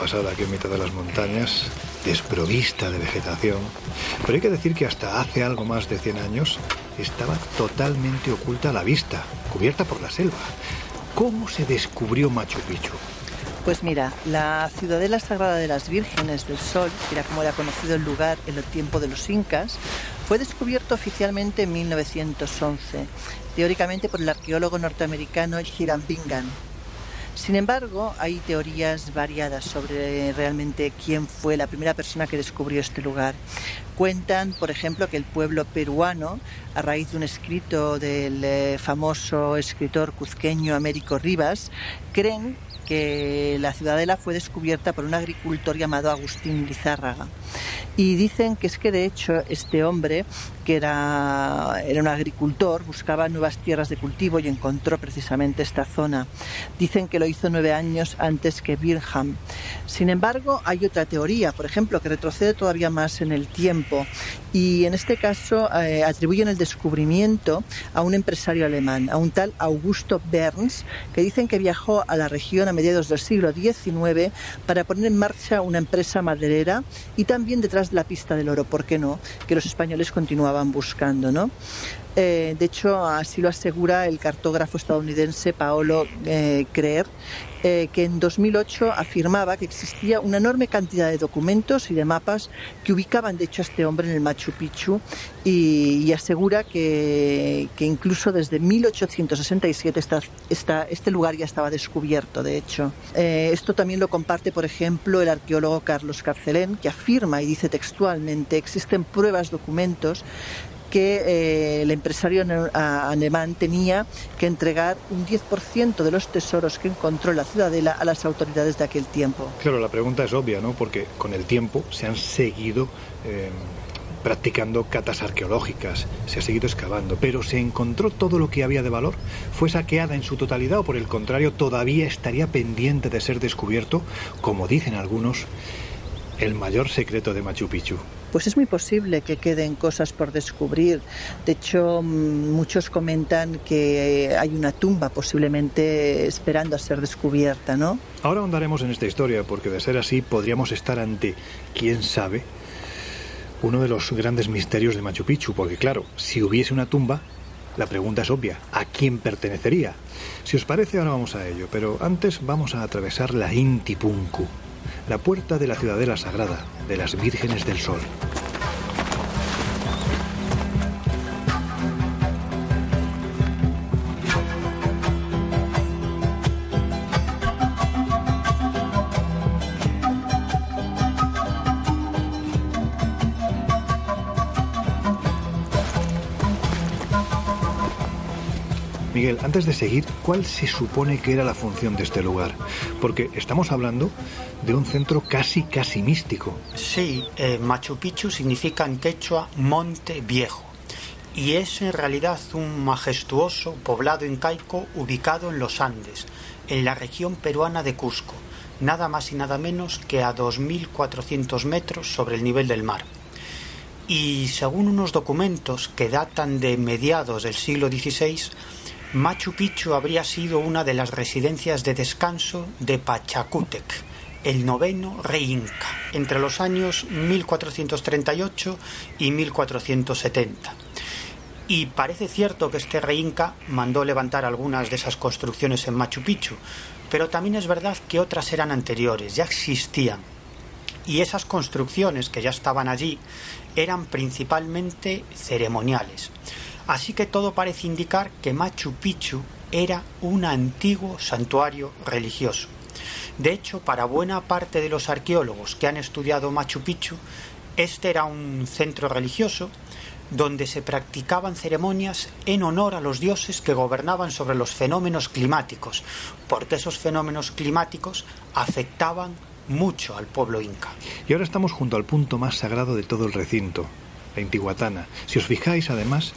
pasada aquí en mitad de las montañas, desprovista de vegetación. Pero hay que decir que hasta hace algo más de 100 años estaba totalmente oculta a la vista, cubierta por la selva. ¿Cómo se descubrió Machu Picchu? Pues mira, la ciudadela sagrada de las Vírgenes del Sol, que era como era conocido el lugar en el tiempo de los incas, fue descubierto oficialmente en 1911, teóricamente por el arqueólogo norteamericano Hiram Bingham. Sin embargo, hay teorías variadas sobre realmente quién fue la primera persona que descubrió este lugar. Cuentan, por ejemplo, que el pueblo peruano, a raíz de un escrito del eh, famoso escritor cuzqueño Américo Rivas, creen que la ciudadela fue descubierta por un agricultor llamado Agustín Lizárraga. Y dicen que es que de hecho este hombre, que era, era un agricultor, buscaba nuevas tierras de cultivo y encontró precisamente esta zona. Dicen que lo hizo nueve años antes que Birham. Sin embargo, hay otra teoría, por ejemplo, que retrocede todavía más en el tiempo y en este caso eh, atribuyen el descubrimiento a un empresario alemán, a un tal Augusto Berns, que dicen que viajó a la región a mediados del siglo XIX para poner en marcha una empresa maderera y también detrás de la pista del oro, ¿por qué no? Que los españoles continuaban buscando, ¿no? Eh, de hecho, así lo asegura el cartógrafo estadounidense Paolo eh, Creer, eh, que en 2008 afirmaba que existía una enorme cantidad de documentos y de mapas que ubicaban, de hecho, a este hombre en el Machu Picchu y, asegura que, incluso desde 1867 esta, esta, este lugar ya estaba descubierto, de hecho. Esto también lo comparte, por ejemplo, el arqueólogo Carlos Carcelén, que afirma y dice textualmente existen pruebas, documentos que eh, el empresario alemán tenía que entregar un 10% de los tesoros que encontró en la ciudadela a las autoridades de aquel tiempo. Claro, la pregunta es obvia, ¿no? Porque con el tiempo se han seguido eh, practicando catas arqueológicas, se ha seguido excavando, pero ¿se encontró todo lo que había de valor? ¿Fue saqueada en su totalidad o por el contrario todavía estaría pendiente de ser descubierto, como dicen algunos, el mayor secreto de Machu Picchu? Pues es muy posible que queden cosas por descubrir. De hecho, mm, muchos comentan que hay una tumba posiblemente esperando a ser descubierta, ¿no? Ahora ahondaremos en esta historia, porque de ser así podríamos estar ante, quién sabe, uno de los grandes misterios de Machu Picchu, porque claro, si hubiese una tumba, la pregunta es obvia, ¿a quién pertenecería? Si os parece, ahora vamos a ello, pero antes vamos a atravesar la Inti Punku, la puerta de la ciudadela sagrada de las Vírgenes del Sol. Antes de seguir, ¿cuál se supone que era la función de este lugar? Porque estamos hablando de un centro casi, casi místico. Sí, eh, Machu Picchu significa en quechua monte viejo y es en realidad un majestuoso poblado incaico ubicado en los Andes, en la región peruana de Cusco, nada más y nada menos que a 2.400 metros sobre el nivel del mar. Y según unos documentos que datan de mediados del siglo XVI, Machu Picchu habría sido una de las residencias de descanso de Pachacútec, el noveno rey inca, entre los años 1438 y 1470. Y parece cierto que este rey inca mandó levantar algunas de esas construcciones en Machu Picchu, pero también es verdad que otras eran anteriores, ya existían. Y esas construcciones que ya estaban allí eran principalmente ceremoniales. Así que todo parece indicar que Machu Picchu era un antiguo santuario religioso. De hecho, para buena parte de los arqueólogos que han estudiado Machu Picchu, este era un centro religioso donde se practicaban ceremonias en honor a los dioses que gobernaban sobre los fenómenos climáticos, porque esos fenómenos climáticos afectaban mucho al pueblo inca. Y ahora estamos junto al punto más sagrado de todo el recinto, la Intihuatana. Si os fijáis, además,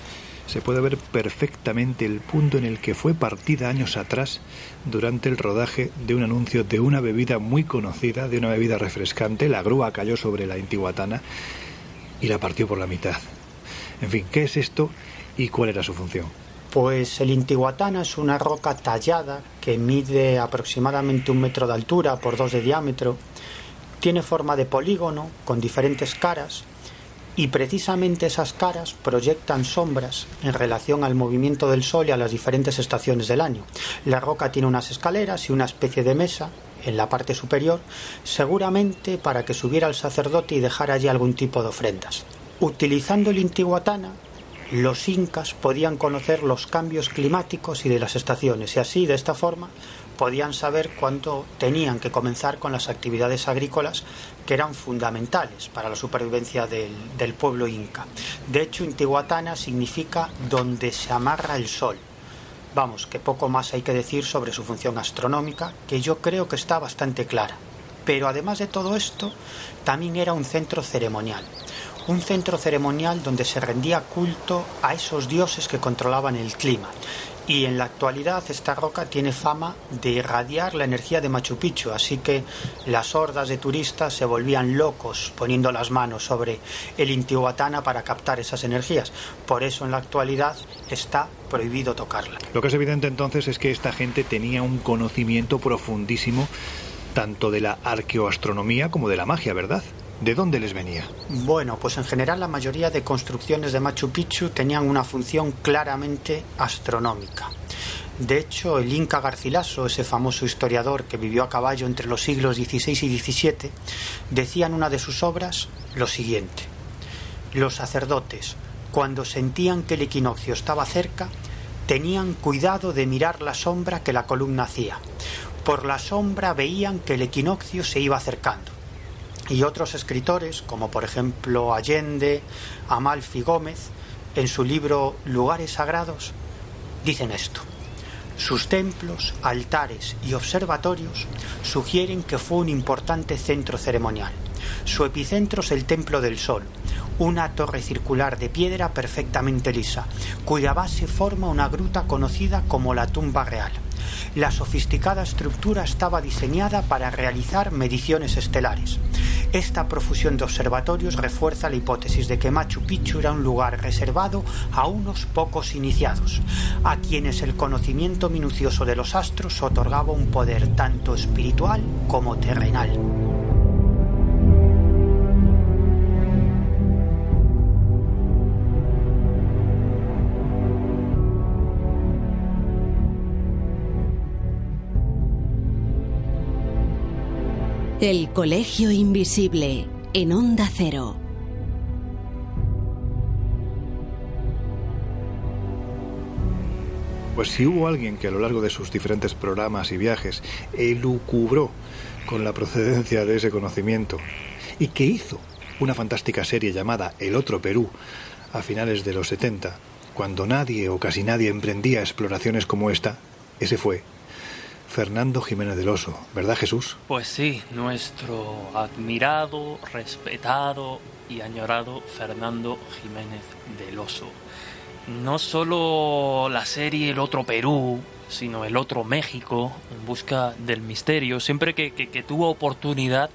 se puede ver perfectamente el punto en el que fue partida años atrás durante el rodaje de un anuncio de una bebida muy conocida, de una bebida refrescante. La grúa cayó sobre la Intihuatana y la partió por la mitad. En fin, ¿qué es esto y cuál era su función? Pues el Intihuatana es una roca tallada que mide aproximadamente un metro de altura por dos de diámetro. Tiene forma de polígono con diferentes caras y precisamente esas caras proyectan sombras en relación al movimiento del Sol y a las diferentes estaciones del año. La roca tiene unas escaleras y una especie de mesa en la parte superior, seguramente para que subiera el sacerdote y dejara allí algún tipo de ofrendas. Utilizando el Intihuatana, los incas podían conocer los cambios climáticos y de las estaciones y así, de esta forma, podían saber cuándo tenían que comenzar con las actividades agrícolas que eran fundamentales para la supervivencia del, pueblo inca. De hecho, Intihuatana significa donde se amarra el sol. Vamos, que poco más hay que decir sobre su función astronómica, que yo creo que está bastante clara. Pero además de todo esto, también era un centro ceremonial. Un centro ceremonial donde se rendía culto a esos dioses que controlaban el clima y en la actualidad esta roca tiene fama de irradiar la energía de Machu Picchu, así que las hordas de turistas se volvían locos poniendo las manos sobre el Intihuatana para captar esas energías. Por eso en la actualidad está prohibido tocarla. Lo que es evidente entonces es que esta gente tenía un conocimiento profundísimo tanto de la arqueoastronomía como de la magia, ¿verdad? ¿De dónde les venía? Bueno, pues en general la mayoría de construcciones de Machu Picchu tenían una función claramente astronómica. De hecho, el Inca Garcilaso, ese famoso historiador que vivió a caballo entre los siglos XVI y XVII, decía en una de sus obras lo siguiente. Los sacerdotes, cuando sentían que el equinoccio estaba cerca, tenían cuidado de mirar la sombra que la columna hacía. Por la sombra veían que el equinoccio se iba acercando y otros escritores, como por ejemplo Allende, Amalfi Gómez, en su libro Lugares Sagrados, dicen esto. Sus templos, altares y observatorios sugieren que fue un importante centro ceremonial. Su epicentro es el Templo del Sol, una torre circular de piedra perfectamente lisa, cuya base forma una gruta conocida como la tumba real. La sofisticada estructura estaba diseñada para realizar mediciones estelares. Esta profusión de observatorios refuerza la hipótesis de que Machu Picchu era un lugar reservado a unos pocos iniciados, a quienes el conocimiento minucioso de los astros otorgaba un poder tanto espiritual como terrenal. El Colegio Invisible en Onda Cero. Pues si hubo alguien que a lo largo de sus diferentes programas y viajes elucubró con la procedencia de ese conocimiento y que hizo una fantástica serie llamada El Otro Perú a finales de los 70, cuando nadie o casi nadie emprendía exploraciones como esta, ese fue Fernando Jiménez del Oso, ¿verdad Jesús? Pues sí, nuestro admirado, respetado y añorado Fernando Jiménez del Oso. No solo la serie El otro Perú, sino El otro México, en busca del misterio, siempre que, tuvo oportunidad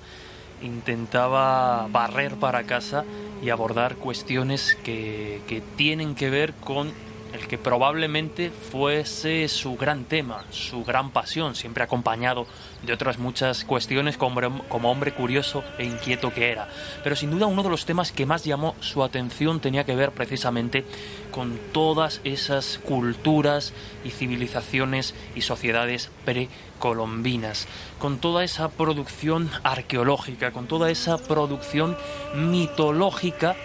intentaba barrer para casa y abordar cuestiones que, que tienen que ver con el que probablemente fuese su gran tema, su gran pasión, siempre acompañado de otras muchas cuestiones como, hombre curioso e inquieto que era. Pero sin duda uno de los temas que más llamó su atención tenía que ver precisamente con todas esas culturas y civilizaciones y sociedades precolombinas, con toda esa producción arqueológica, con toda esa producción mitológica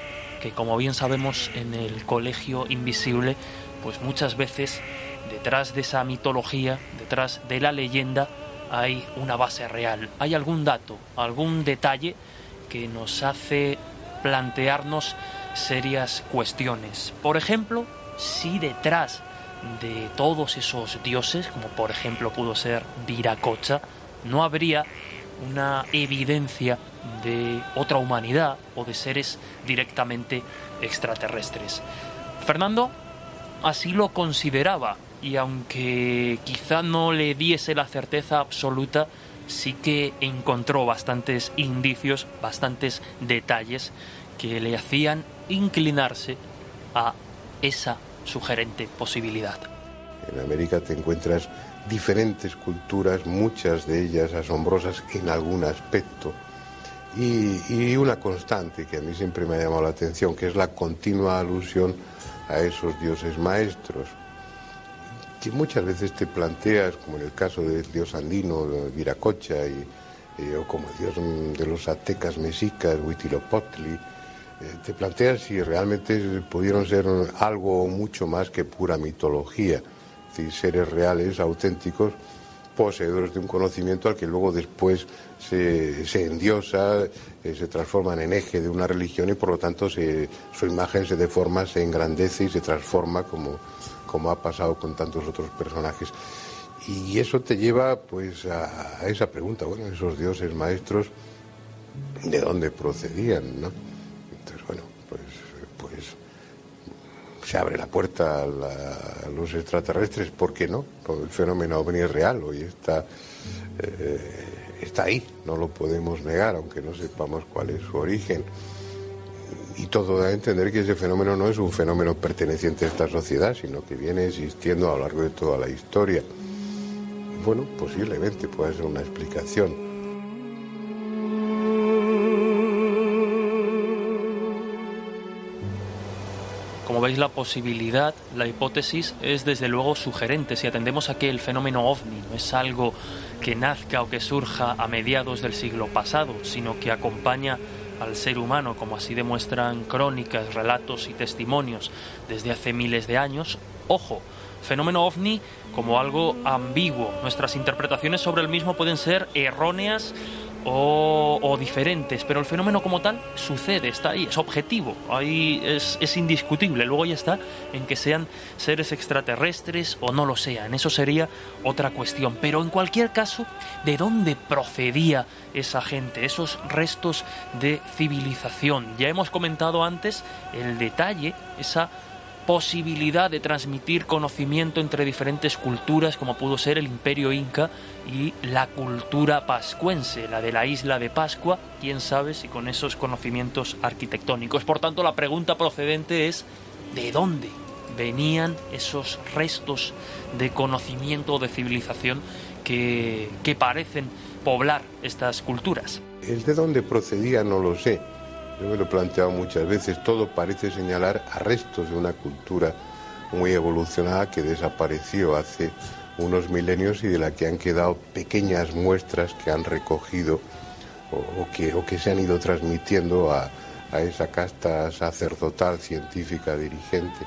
que como bien sabemos en el colegio invisible, pues muchas veces detrás de esa mitología, detrás de la leyenda, hay una base real, hay algún dato, algún detalle que nos hace plantearnos serias cuestiones. Por ejemplo, si detrás de todos esos dioses, como por ejemplo pudo ser Viracocha, no habría una evidencia de otra humanidad o de seres directamente extraterrestres. Fernando así lo consideraba y aunque quizá no le diese la certeza absoluta, sí que encontró bastantes indicios, bastantes detalles que le hacían inclinarse a esa sugerente posibilidad. En América te encuentras diferentes culturas, muchas de ellas asombrosas en algún aspecto, y, una constante que a mí siempre me ha llamado la atención, que es la continua alusión a esos dioses maestros, que muchas veces te planteas, como en el caso del dios andino, Viracocha, y, o como el dios de los aztecas mexicas, Huitzilopochtli, eh, te planteas si realmente pudieron ser algo mucho más que pura mitología seres reales, auténticos, poseedores de un conocimiento al que luego después se, endiosa, eh, se transforman en eje de una religión y por lo tanto su imagen se deforma, se engrandece y se transforma como, como ha pasado con tantos otros personajes. Y eso te lleva pues a, a esa pregunta, bueno, esos dioses maestros, ¿de dónde procedían? ¿no? Entonces, bueno, pues, pues se abre la puerta a, los extraterrestres, ¿por qué no? el fenómeno ovni es real, hoy está, eh, está ahí, no lo podemos negar, aunque no sepamos cuál es su origen. Y todo da a entender que ese fenómeno no es un fenómeno perteneciente a esta sociedad, sino que viene existiendo a lo largo de toda la historia. Bueno, posiblemente pueda ser una explicación. Veis, la posibilidad, la hipótesis es desde luego sugerente si atendemos a que el fenómeno ovni no es algo que nazca o que surja a mediados del siglo pasado, sino que acompaña al ser humano, como así demuestran crónicas, relatos y testimonios desde hace miles de años. Ojo, fenómeno ovni como algo ambiguo. Nuestras interpretaciones sobre el mismo pueden ser erróneas o, diferentes, pero el fenómeno como tal sucede, está ahí, es objetivo, ahí es, es, indiscutible. Luego ya está en que sean seres extraterrestres o no lo sean, eso sería otra cuestión. Pero en cualquier caso, ¿de dónde procedía esa gente, esos restos de civilización? Ya hemos comentado antes el detalle, esa posibilidad de transmitir conocimiento entre diferentes culturas, como pudo ser el imperio inca y la cultura pascuense, la de la isla de Pascua, quién sabe si con esos conocimientos arquitectónicos. Por tanto, la pregunta procedente es, ¿de dónde venían esos restos de conocimiento o de civilización que, que parecen poblar estas culturas? El de dónde procedía no lo sé yo me lo he planteado muchas veces, todo parece señalar a restos de una cultura muy evolucionada que desapareció hace unos milenios y de la que han quedado pequeñas muestras que han recogido o, que, o que, se han ido transmitiendo a, esa casta sacerdotal, científica, dirigente.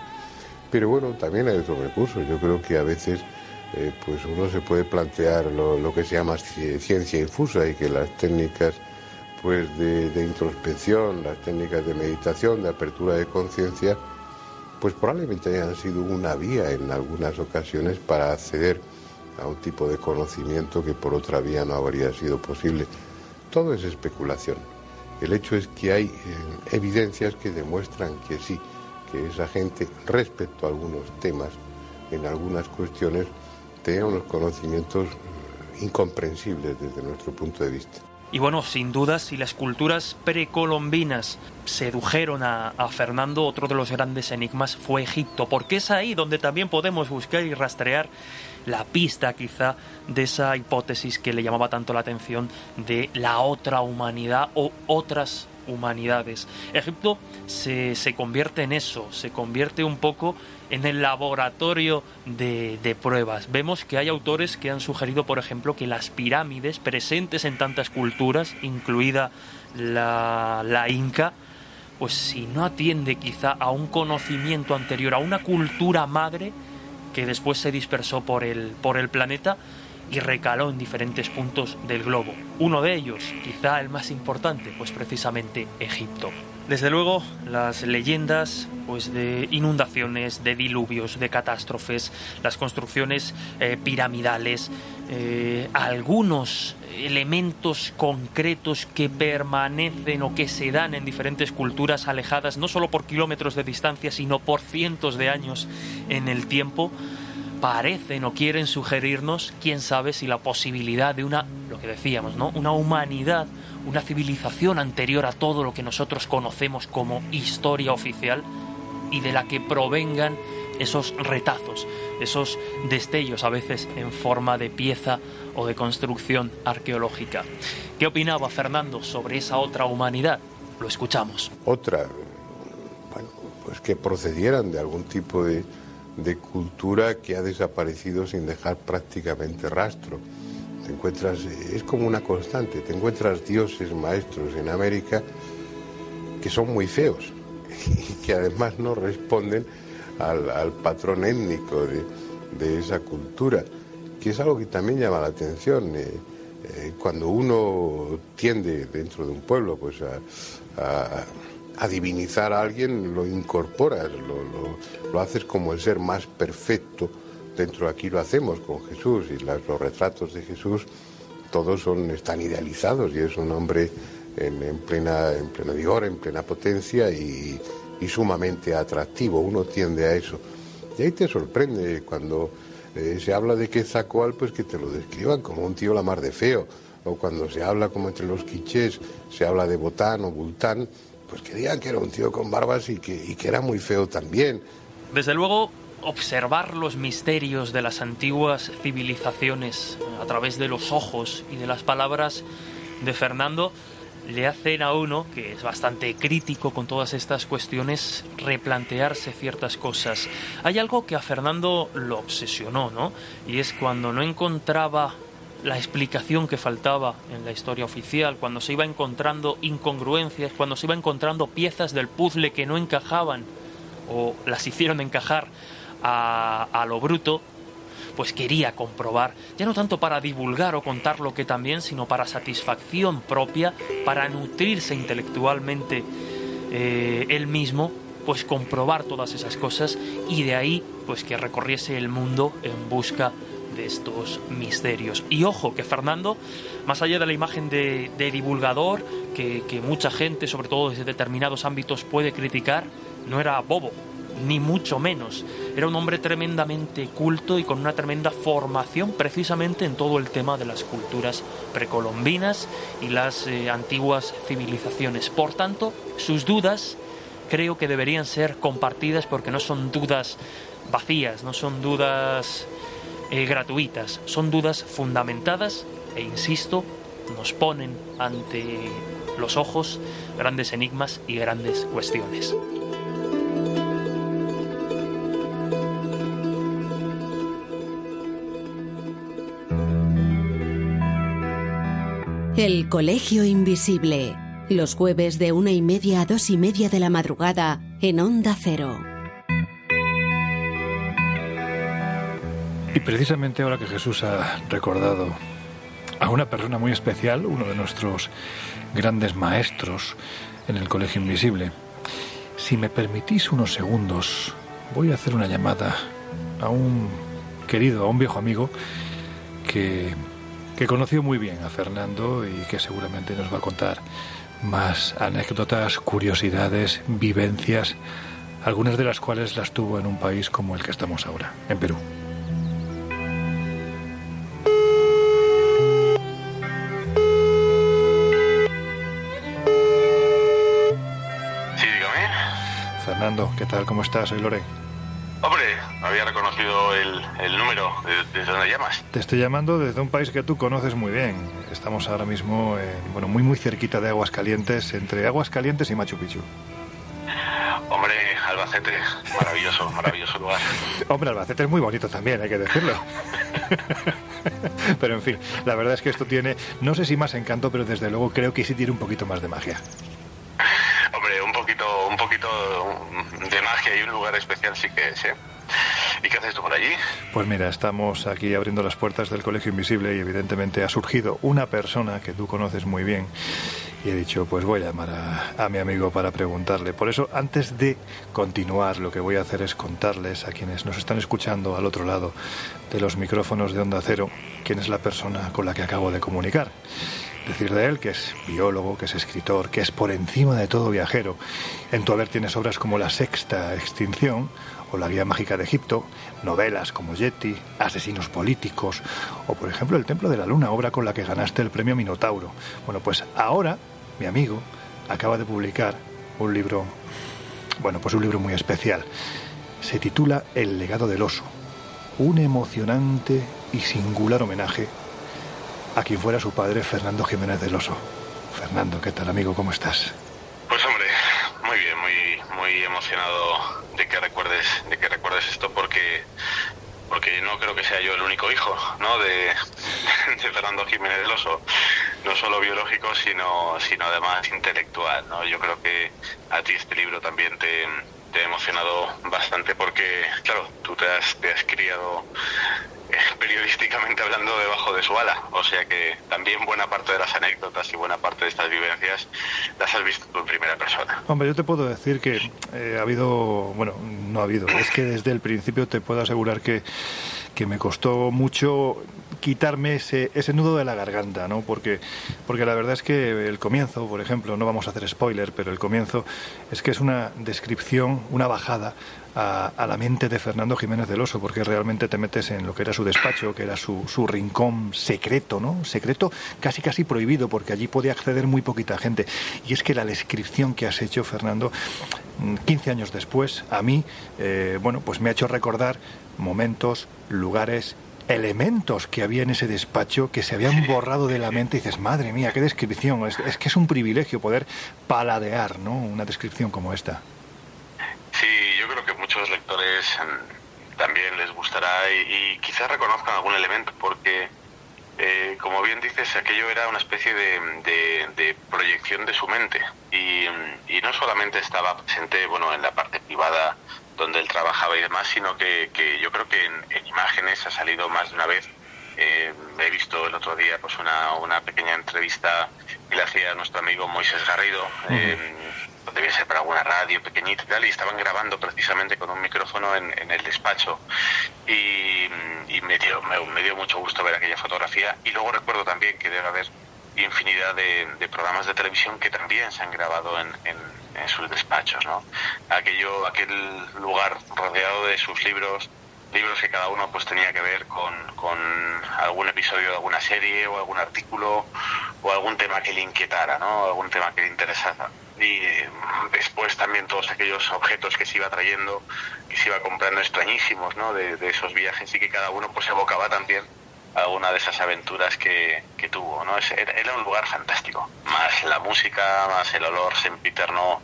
Pero bueno, también hay otros recursos. Yo creo que a veces eh, pues uno se puede plantear lo, lo que se llama ciencia infusa y que las técnicas pues de, introspección, las técnicas de meditación, de apertura de conciencia, pues probablemente hayan sido una vía en algunas ocasiones para acceder a un tipo de conocimiento que por otra vía no habría sido posible. Todo es especulación. El hecho es que hay eh, evidencias que demuestran que sí, que esa gente respecto a algunos temas, en algunas cuestiones, tenía unos conocimientos eh, incomprensibles desde nuestro punto de vista. Y bueno, sin duda, si las culturas precolombinas sedujeron a, Fernando, otro de los grandes enigmas fue Egipto, porque es ahí donde también podemos buscar y rastrear la pista quizá de esa hipótesis que le llamaba tanto la atención de la otra humanidad o otras humanidades. Egipto se, se convierte en eso, se convierte un poco en el laboratorio de, de, pruebas. Vemos que hay autores que han sugerido, por ejemplo, que las pirámides presentes en tantas culturas, incluida la, la inca, pues si no atiende quizá a un conocimiento anterior, a una cultura madre que después se dispersó por el, por el planeta y recaló en diferentes puntos del globo. Uno de ellos, quizá el más importante, pues precisamente Egipto. Desde luego, las leyendas pues de inundaciones, de diluvios, de catástrofes, las construcciones eh, piramidales, eh, algunos elementos concretos que permanecen o que se dan en diferentes culturas alejadas, no solo por kilómetros de distancia, sino por cientos de años en el tiempo, parecen o quieren sugerirnos, quién sabe si la posibilidad de una, lo que decíamos, ¿no? Una humanidad una civilización anterior a todo lo que nosotros conocemos como historia oficial y de la que provengan esos retazos, esos destellos a veces en forma de pieza o de construcción arqueológica. ¿Qué opinaba Fernando sobre esa otra humanidad? Lo escuchamos. Otra, bueno, pues que procedieran de algún tipo de, de cultura que ha desaparecido sin dejar prácticamente rastro te encuentras, es como una constante, te encuentras dioses maestros en América que son muy feos y que además no responden al, patrón étnico de, esa cultura, que es algo que también llama la atención. Eh, eh, cuando uno tiende dentro de un pueblo pues a, divinizar a alguien, lo incorporas, lo, lo haces como el ser más perfecto dentro de aquí lo hacemos con Jesús y los retratos de Jesús todos son, están idealizados y es un hombre en, plena, en vigor, en plena potencia y, sumamente atractivo. Uno tiende a eso. Y ahí te sorprende cuando eh, se habla de que Zacoal, pues que te lo describan como un tío la mar de feo. O cuando se habla como entre los quichés, se habla de Botán o Bultán, pues que digan que era un tío con barbas y que era muy feo también. Desde luego, observar los misterios de las antiguas civilizaciones a través de los ojos y de las palabras de Fernando le hacen a uno, que es bastante crítico con todas estas cuestiones, replantearse ciertas cosas. Hay algo que a Fernando lo obsesionó, ¿no? Y es cuando no encontraba la explicación que faltaba en la historia oficial, cuando se iba encontrando incongruencias, cuando se iba encontrando piezas del puzzle que no encajaban o las hicieron encajar a, lo bruto, pues quería comprobar, ya no tanto para divulgar o contar lo que también, sino para satisfacción propia, para nutrirse intelectualmente eh, él mismo, pues comprobar todas esas cosas y de ahí pues que recorriese el mundo en busca de estos misterios. Y ojo, que Fernando, más allá de la imagen de, divulgador, que, que mucha gente, sobre todo desde determinados ámbitos, puede criticar, no era bobo, ni mucho menos. Era un hombre tremendamente culto y con una tremenda formación precisamente en todo el tema de las culturas precolombinas y las eh, antiguas civilizaciones. Por tanto, sus dudas creo que deberían ser compartidas porque no son dudas vacías, no son dudas eh, gratuitas, son dudas fundamentadas e, insisto, nos ponen ante los ojos grandes enigmas y grandes cuestiones. El Colegio Invisible. Los jueves de una y media a dos y media de la madrugada en Onda Cero. Y precisamente ahora que Jesús ha recordado a una persona muy especial, uno de nuestros grandes maestros en el Colegio Invisible, si me permitís unos segundos, voy a hacer una llamada a un querido, a un viejo amigo que que conoció muy bien a Fernando y que seguramente nos va a contar más anécdotas, curiosidades, vivencias, algunas de las cuales las tuvo en un país como el que estamos ahora, en Perú. Fernando, ¿qué tal? ¿Cómo estás? Soy Lore. Hombre, había reconocido el, el número. ¿Desde dónde llamas? Te estoy llamando desde un país que tú conoces muy bien. Estamos ahora mismo, en, bueno, muy muy cerquita de Aguascalientes, entre Aguascalientes y Machu Picchu. Hombre, Albacete, maravilloso, maravilloso lugar. Hombre, Albacete es muy bonito también, hay que decirlo. pero en fin, la verdad es que esto tiene, no sé si más encanto, pero desde luego creo que sí tiene un poquito más de magia. Un poquito, de magia y un lugar especial sí que es. ¿Y qué haces tú por allí? Pues mira, estamos aquí abriendo las puertas del Colegio Invisible y evidentemente ha surgido una persona que tú conoces muy bien y he dicho, pues voy a llamar a, a, mi amigo para preguntarle. Por eso, antes de continuar, lo que voy a hacer es contarles a quienes nos están escuchando al otro lado de los micrófonos de Onda Cero quién es la persona con la que acabo de comunicar. Decir de él que es biólogo, que es escritor, que es por encima de todo viajero. En tu haber tienes obras como La Sexta Extinción o La Guía Mágica de Egipto, novelas como Yeti, Asesinos Políticos o por ejemplo El Templo de la Luna, obra con la que ganaste el premio Minotauro. Bueno, pues ahora mi amigo acaba de publicar un libro, bueno, pues un libro muy especial. Se titula El legado del oso, un emocionante y singular homenaje a quien fuera su padre Fernando Jiménez del Oso. Fernando, ¿qué tal amigo? ¿Cómo estás? Pues hombre, muy bien, muy, muy emocionado de que recuerdes, de que recuerdes esto porque porque no creo que sea yo el único hijo ¿no? de, Fernando Jiménez del Oso, no solo biológico, sino, sino además intelectual. ¿no? Yo creo que a ti este libro también te, te ha emocionado bastante porque, claro, tú te has, te has criado periodísticamente hablando debajo de su ala. O sea que también buena parte de las anécdotas y buena parte de estas vivencias las has visto tú en primera persona. Hombre, yo te puedo decir que eh, ha habido, bueno, no ha habido, es que desde el principio te puedo asegurar que, que me costó mucho quitarme ese, ese nudo de la garganta, ¿no? Porque, porque la verdad es que el comienzo, por ejemplo, no vamos a hacer spoiler, pero el comienzo es que es una descripción, una bajada a, a, la mente de Fernando Jiménez del Oso, porque realmente te metes en lo que era su despacho, que era su, su rincón secreto, ¿no? Secreto casi casi prohibido, porque allí podía acceder muy poquita gente. Y es que la descripción que has hecho, Fernando, 15 años después, a mí, eh, bueno, pues me ha hecho recordar momentos, lugares elementos que había en ese despacho que se habían borrado de la mente y dices, madre mía, qué descripción. Es, es, que es un privilegio poder paladear, ¿no? Una descripción como esta. Sí, yo creo que muchos lectores también les gustará y, y quizás reconozcan algún elemento porque, eh, como bien dices, aquello era una especie de, de, de proyección de su mente y, y, no solamente estaba presente, bueno, en la parte privada donde él trabajaba y demás, sino que, que yo creo que en, imágenes ha salido más de una vez. Eh, he visto el otro día pues una, una pequeña entrevista que le hacía a nuestro amigo Moisés Garrido, eh, debía ser para alguna radio pequeñita y tal, y estaban grabando precisamente con un micrófono en, el despacho. Y, me, dio, me, dio mucho gusto ver aquella fotografía. Y luego recuerdo también que debe haber infinidad de, de programas de televisión que también se han grabado en, en, en sus despachos, ¿no? Aquello, aquel lugar rodeado de sus libros, libros que cada uno pues tenía que ver con, con, algún episodio de alguna serie o algún artículo o algún tema que le inquietara, ¿no? Algún tema que le interesara. Y después también todos aquellos objetos que se iba trayendo, que se iba comprando extrañísimos, ¿no? De, de esos viajes y que cada uno pues evocaba también alguna de esas aventuras que, que tuvo, ¿no? Era un lugar fantástico. Más la música, más el olor sempiterno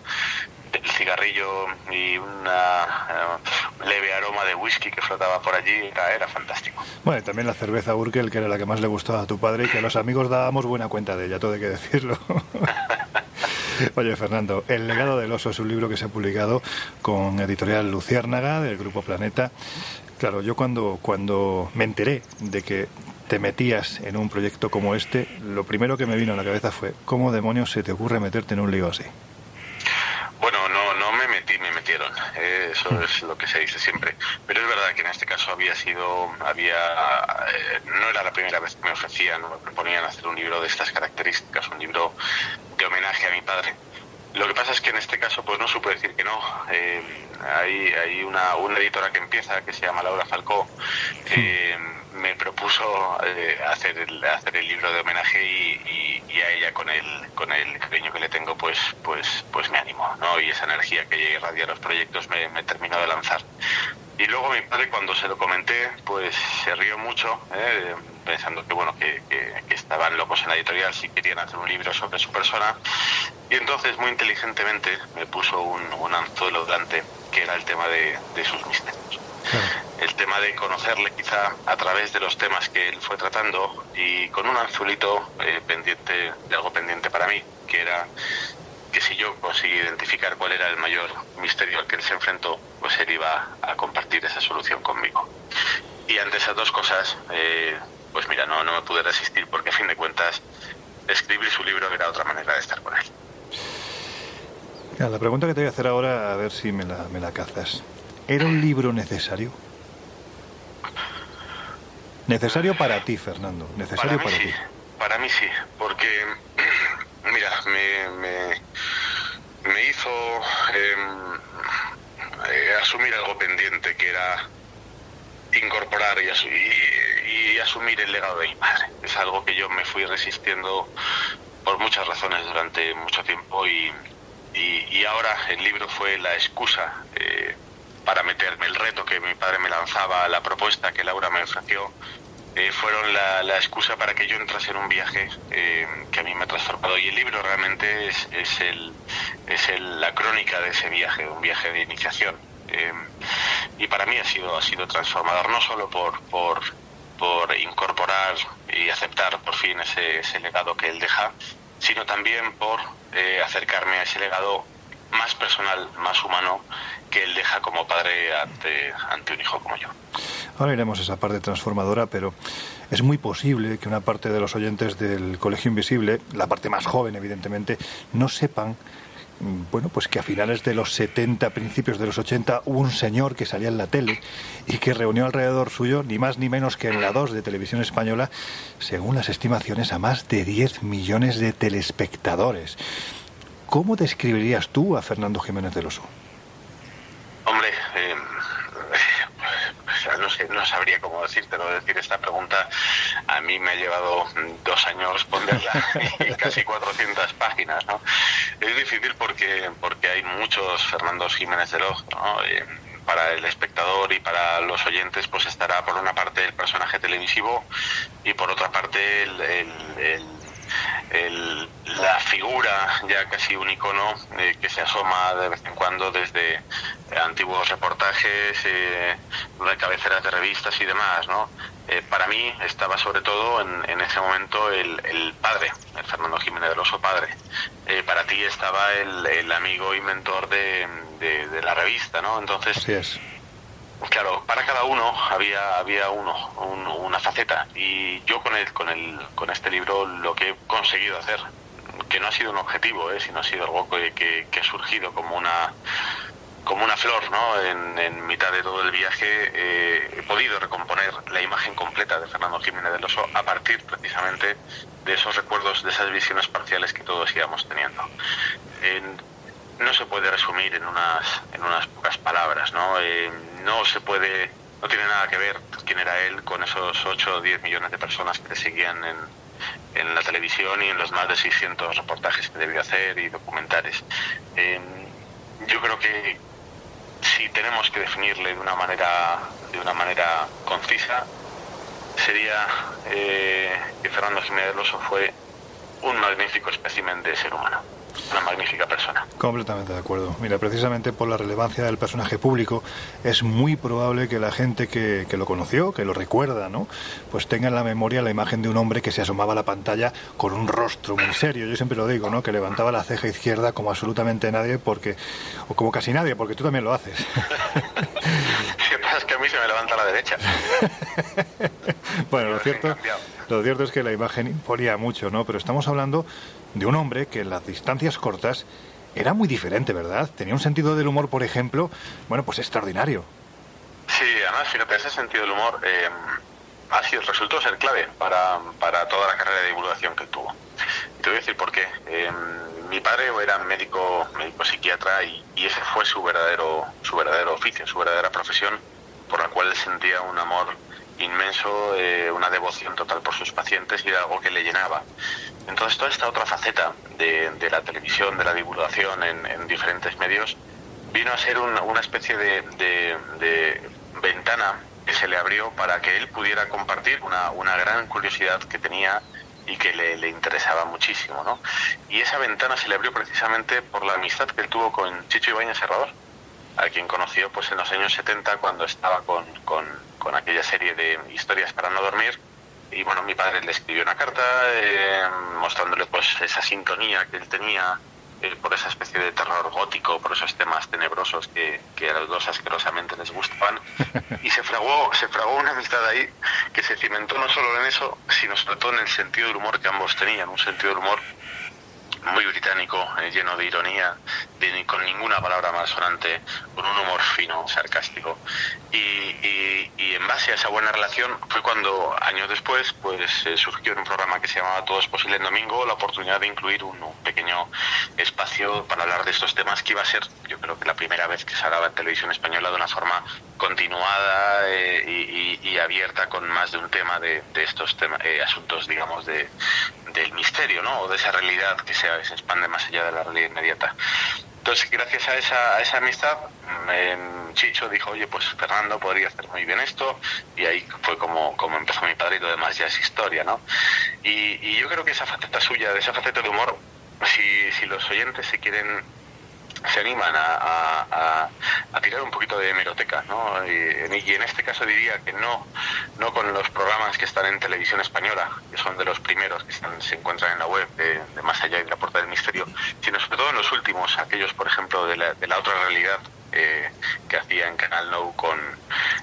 del cigarrillo y un uh, leve aroma de whisky que flotaba por allí era, era, fantástico. Bueno, y también la cerveza Urkel, que era la que más le gustaba a tu padre y que los amigos dábamos buena cuenta de ella, todo hay que decirlo. Oye, Fernando, El legado del oso es un libro que se ha publicado con editorial Luciérnaga del Grupo Planeta. Claro, yo cuando, cuando me enteré de que te metías en un proyecto como este, lo primero que me vino a la cabeza fue, ¿cómo demonios se te ocurre meterte en un lío así? Bueno, no, no me metí, me metieron. Eso es lo que se dice siempre. Pero es verdad que en este caso había sido, había, eh, no era la primera vez que me ofrecían, me proponían hacer un libro de estas características, un libro de homenaje a mi padre. Lo que pasa es que en este caso pues no supe decir que no. Eh, hay hay una, una editora que empieza que se llama Laura Falcó. Eh, me propuso eh, hacer, el, hacer el libro de homenaje y, y, a ella con el, con el cariño que le tengo pues, pues, pues me animó. ¿no? Y esa energía que ella irradia a los proyectos me, me terminó de lanzar. Y luego mi padre cuando se lo comenté, pues se rió mucho, ¿eh? pensando que bueno, que, que, que, estaban locos en la editorial si querían hacer un libro sobre su persona. Y entonces muy inteligentemente me puso un, un anzuelo delante, que era el tema de, de sus misterios. Claro. El tema de conocerle quizá a través de los temas que él fue tratando y con un anzuelito eh, pendiente, de algo pendiente para mí, que era que si yo conseguí identificar cuál era el mayor misterio al que él se enfrentó, pues él iba a compartir esa solución conmigo. Y ante esas dos cosas, eh, pues mira, no, no me pude resistir porque a fin de cuentas escribir su libro era otra manera de estar con él. La pregunta que te voy a hacer ahora, a ver si me la, me la cazas. ¿Era un libro necesario? Necesario para ti, Fernando. Necesario para, para sí, ti. Para mí sí, porque, mira, me, me, me hizo eh, eh, asumir algo pendiente, que era incorporar y, asu y, y, asumir el legado de mi padre. Es algo que yo me fui resistiendo por muchas razones durante mucho tiempo y, y, y ahora el libro fue la excusa eh, para meterme. El reto que mi padre me lanzaba, la propuesta que Laura me ofreció, eh, fueron la, la, excusa para que yo entrase en un viaje eh, que a mí me ha transformado. Y el libro realmente es, es, el, es el, la crónica de ese viaje, un viaje de iniciación. Eh, y para mí ha sido, ha sido transformador, no solo por, por, por incorporar y aceptar por fin ese, ese legado que él deja, sino también por acercarme a ese legado más personal, más humano que él deja como padre ante, ante un hijo como yo. Ahora iremos esa parte transformadora, pero es muy posible que una parte de los oyentes del Colegio Invisible, la parte más joven evidentemente, no sepan bueno, pues que a finales de los 70, principios de los 80, hubo un señor que salía en la tele y que reunió alrededor suyo, ni más ni menos que en la 2 de televisión española, según las estimaciones, a más de 10 millones de telespectadores. ¿Cómo describirías tú a Fernando Jiménez del Oso? Hombre, eh, no, sé, no sabría cómo decírtelo. Decir esta pregunta a mí me ha llevado dos años responderla y casi 400 páginas. ¿no? Es difícil porque, porque hay muchos Fernandos Jiménez del Oso. ¿no? Eh, para el espectador y para los oyentes pues estará por una parte el personaje televisivo y por otra parte el, el el, la figura, ya casi un icono, eh, que se asoma de vez en cuando desde antiguos reportajes, eh, cabeceras de revistas y demás, ¿no? eh, para mí estaba sobre todo en, en ese momento el, el, padre, el Fernando Jiménez del Oso padre. Eh, para ti estaba el, amigo y mentor de, la revista, ¿no? Entonces, es. Claro, para cada uno había había uno, un, una faceta y yo con el con el con este libro lo que he conseguido hacer, que no ha sido un objetivo, ¿eh? sino ha sido algo que, que, ha surgido como una como una flor, ¿no? En, mitad de todo el viaje eh, he podido recomponer la imagen completa de Fernando Jiménez del Oso a partir precisamente de esos recuerdos, de esas visiones parciales que todos íbamos teniendo. En, no se puede resumir en unas, en unas pocas palabras, ¿no? Eh, no se puede, no tiene nada que ver quién era él con esos 8 o 10 millones de personas que seguían en, en la televisión y en los más de 600 reportajes que debió hacer y documentales. Eh, yo creo que si tenemos que definirle de una manera de una manera concisa sería eh, que Fernando Jiménez fue un magnífico espécimen de ser humano una magnífica persona. Completamente de acuerdo. Mira, precisamente por la relevancia del personaje público, es muy probable que la gente que, que, lo conoció, que lo recuerda, ¿no? Pues tenga en la memoria la imagen de un hombre que se asomaba a la pantalla con un rostro muy serio. Yo siempre lo digo, ¿no? Que levantaba la ceja izquierda como absolutamente nadie, porque, o como casi nadie, porque tú también lo haces. Es que a mí se me levanta la derecha. bueno, lo cierto, lo cierto es que la imagen imponía mucho, ¿no? Pero estamos hablando de un hombre que en las distancias cortas era muy diferente, ¿verdad? Tenía un sentido del humor, por ejemplo, bueno, pues extraordinario. Sí, además, fíjate, ese sentido del humor eh, ha sido, resultó ser clave para, para toda la carrera de divulgación que tuvo. Y te voy a decir por qué. Eh, mi padre era médico, médico psiquiatra y, ese fue su verdadero, su verdadero oficio, su verdadera profesión, por la cual sentía un amor inmenso, eh, una devoción total por sus pacientes y era algo que le llenaba. Entonces toda esta otra faceta de, la televisión, de la divulgación en, en, diferentes medios, vino a ser una, una especie de, ventana que se le abrió para que él pudiera compartir una, gran curiosidad que tenía y que le, interesaba muchísimo. ¿no? Y esa ventana se le abrió precisamente por la amistad que él tuvo con Chicho Ibañez Serrador, a quien conoció pues en los años 70 cuando estaba con, con aquella serie de historias para no dormir y bueno, mi padre le escribió una carta eh, mostrándole pues esa sintonía que él tenía eh, por esa especie de terror gótico, por esos temas tenebrosos que, que a los dos asquerosamente les gustaban. Y se fraguó, se fraguó una amistad ahí que se cimentó no solo en eso, sino sobre todo en el sentido del humor que ambos tenían, un sentido del humor muy británico, eh, lleno de ironía, con ninguna palabra malsonante, con un humor fino, sarcástico. Y, y, y, en base a esa buena relación fue cuando, años después, pues eh, surgió en un programa que se llamaba Todo es posible en domingo la oportunidad de incluir un, un, pequeño espacio para hablar de estos temas que iba a ser, yo creo que la primera vez que se hablaba en televisión española de una forma continuada eh, y, abierta con más de un tema de, estos temas, eh, asuntos, digamos, de, del misterio, ¿no? O de esa realidad que se, se expande más allá de la realidad inmediata. Entonces, gracias a esa, a esa amistad, Chicho dijo, oye, pues Fernando podría hacer muy bien esto, y ahí fue como, como empezó mi padre y lo demás ya es historia, ¿no? Y, y yo creo que esa faceta suya, de esa faceta de humor, si, si los oyentes se quieren se animan a, a, tirar un poquito de hemeroteca, ¿no? Y, y, en este caso diría que no, no con los programas que están en televisión española, que son de los primeros que están, se encuentran en la web de, de, Más allá y de la Puerta del Misterio, sino sobre todo en los últimos, aquellos, por ejemplo, de la, de la otra realidad eh, que hacía en Canal Nou con,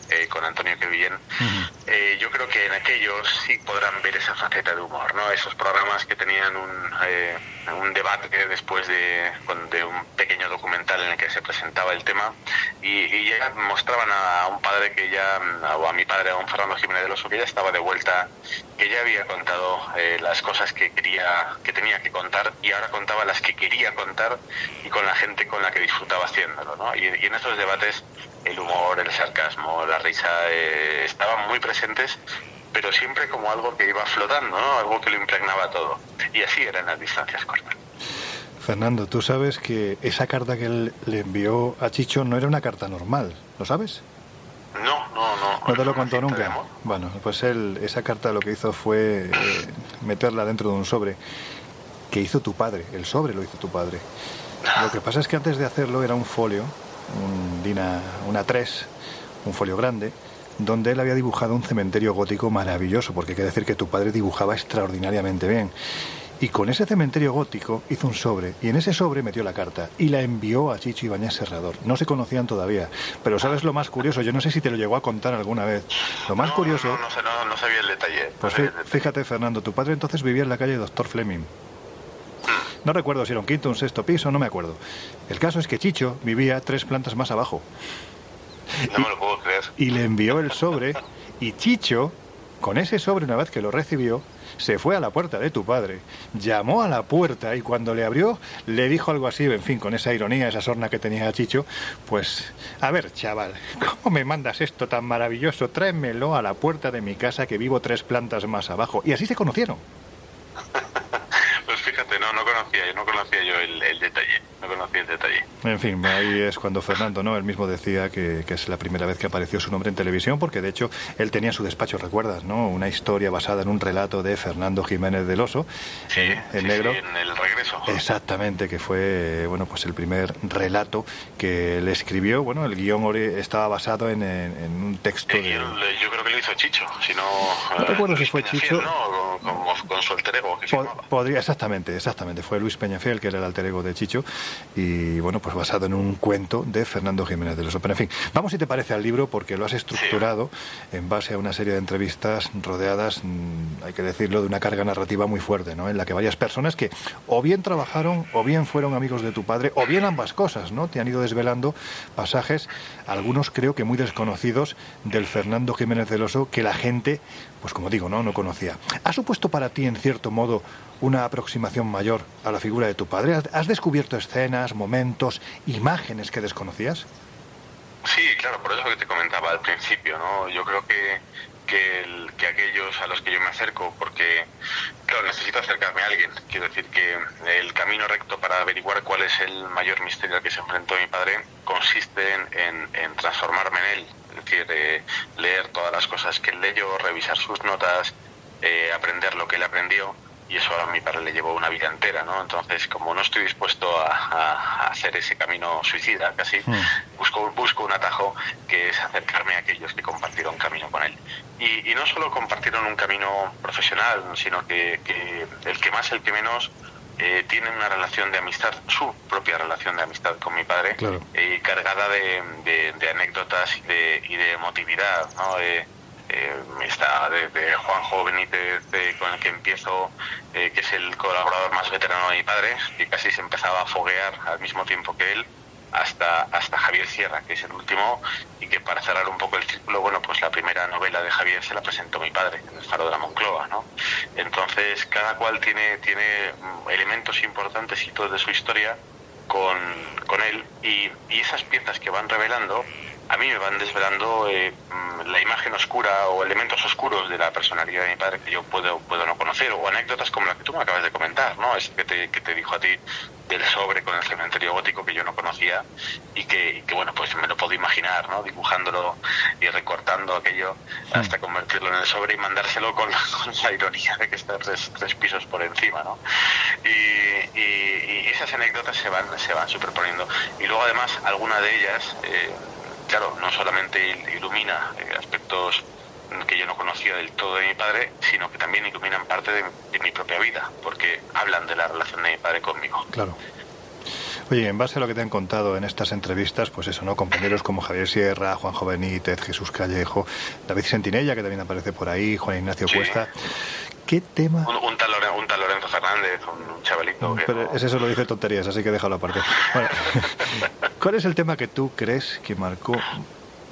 eh, con Antonio Quevillén, uh -huh. eh, yo creo que en aquellos sí podrán ver esa faceta de humor, ¿no? Esos programas que tenían un, eh, un debate después de, de, un pequeño documental en el que se presentaba el tema y, y ya mostraban a, a, un padre que ya, o a mi padre, a un Fernando Jiménez del Oso, que ya estaba de vuelta, que ya había contado eh, las cosas que quería, que tenía que contar y ahora contaba las que quería contar y con la gente con la que disfrutaba haciéndolo, ¿no? Y, en estos debates el humor, el sarcasmo, la risa eh, estaban muy presentes, pero siempre como algo que iba flotando, ¿no? algo que lo impregnaba todo. Y así eran las distancias cortas. Fernando, tú sabes que esa carta que él le envió a Chicho no era una carta normal, ¿lo sabes? No, no, no. ¿No te lo contó nunca? Bueno, pues él, esa carta lo que hizo fue eh, meterla dentro de un sobre que hizo tu padre, el sobre lo hizo tu padre. Lo que pasa es que antes de hacerlo era un folio, un Dina, una 3, un folio grande, donde él había dibujado un cementerio gótico maravilloso, porque hay que decir que tu padre dibujaba extraordinariamente bien. Y con ese cementerio gótico hizo un sobre y en ese sobre metió la carta y la envió a Chicho Ibáñez Serrador. No se conocían todavía, pero ¿sabes lo más curioso? Yo no sé si te lo llegó a contar alguna vez. Lo más curioso... No, no, sé, no, no sabía el detalle. Pues fíjate, Fernando, tu padre entonces vivía en la calle Doctor Fleming. No recuerdo si era un quinto, un sexto piso, no me acuerdo. El caso es que Chicho vivía tres plantas más abajo. No me lo puedo creer. Y le envió el sobre y Chicho, con ese sobre una vez que lo recibió, se fue a la puerta de tu padre, llamó a la puerta y cuando le abrió le dijo algo así, en fin, con esa ironía, esa sorna que tenía Chicho, pues, a ver, chaval, ¿cómo me mandas esto tan maravilloso? Tráemelo a la puerta de mi casa que vivo tres plantas más abajo. Y así se conocieron. pues fíjate, no, no conocía, no conocía yo el detalle no conocí el detalle. En fin, ahí es cuando Fernando, ¿no? Él mismo decía que, es la primera vez que apareció su nombre en televisión, porque de hecho él tenía su despacho, ¿recuerdas? ¿no? Una historia basada en un relato de Fernando Jiménez del Oso, sí, el negro. en el regreso. Exactamente, que fue, bueno, pues el primer relato que le escribió. Bueno, el guion estaba basado en, un texto de... Yo creo que lo hizo Chicho, si no... No recuerdo si fue Chicho. No, con, su alter ego. podría, exactamente, exactamente. Fue Luis Peñafiel, que era el alter ego de Chicho y bueno, pues basado en un cuento de Fernando Jiménez de los Pero en fin, vamos si te parece al libro porque lo has estructurado en base a una serie de entrevistas rodeadas, mm, hay que decirlo, de una carga narrativa muy fuerte, ¿no? En la que varias personas que o bien trabajaron o bien fueron amigos de tu padre o bien ambas cosas, ¿no? Te han ido desvelando pasajes, algunos creo que muy desconocidos del Fernando Jiménez del Oso que la gente, pues como digo, no, no conocía. ¿Ha supuesto para ti en cierto modo una aproximación mayor a la figura de tu padre? ¿Has descubierto escenas, momentos, imágenes que desconocías? Sí, claro, por eso que te comentaba al principio, ¿no? Yo creo que, que, que, aquellos a los que yo me acerco, porque, claro, necesito acercarme a alguien. Quiero decir que el camino recto para averiguar cuál es el mayor misterio al que se enfrentó mi padre consiste en, en, transformarme en él. Es decir, eh, leer todas las cosas que él leyó, revisar sus notas, eh, aprender lo que él aprendió y eso a mi padre le llevó una vida entera, ¿no? Entonces, como no estoy dispuesto a, hacer ese camino suicida casi, hmm. busco, busco un atajo que es acercarme a aquellos que compartieron camino con él. Y, no solo compartieron un camino profesional, sino que, el que más, el que menos, eh, tienen una relación de amistad, su propia relación de amistad con mi padre, eh, cargada de, anécdotas y de, y de emotividad, ¿no? Eh, eh, está desde Juanjo Benítez, con el que empiezo, eh, que es el colaborador más veterano de mi padre, que casi se empezaba a foguear al mismo tiempo que él, hasta, hasta Javier Sierra, que es el último, y que para cerrar un poco el círculo, bueno, pues la primera novela de Javier se la presentó mi padre, en el Faro de la Moncloa, ¿no? Entonces, cada cual tiene, tiene mm, elementos importantes y todo de su historia con, con él, y, y esas piezas que van revelando, a mí me van desvelando eh, mm, la imagen oscura o elementos oscuros de la personalidad de mi padre que yo puedo, puedo no conocer, o anécdotas como la que tú me acabas de comentar, ¿no? Es que te, que te dijo a ti del sobre con el cementerio gótico que yo no conocía y que, bueno, pues me lo puedo imaginar, ¿no? Dibujándolo y recortando aquello hasta convertirlo en el sobre y mandárselo con, la ironía de que está tres, tres pisos por encima, ¿no? Y, y, esas anécdotas se van, se van superponiendo. Y luego además, alguna de ellas... Eh, claro, no solamente ilumina eh, aspectos que yo no conocía del todo de mi padre, sino que también iluminan parte de, mi propia vida, porque hablan de la relación de mi padre conmigo. Claro. Oye, en base a lo que te han contado en estas entrevistas, pues eso, ¿no? Compañeros como Javier Sierra, Juan Benítez, Jesús Callejo, David Sentinella, que también aparece por ahí, Juan Ignacio Cuesta. ¿Qué tema? Un, tal, Lorenzo Fernández, un chavalito. pero ese solo dice tonterías, así que déjalo aparte. ¿Cuál es el tema que tú crees que marcó,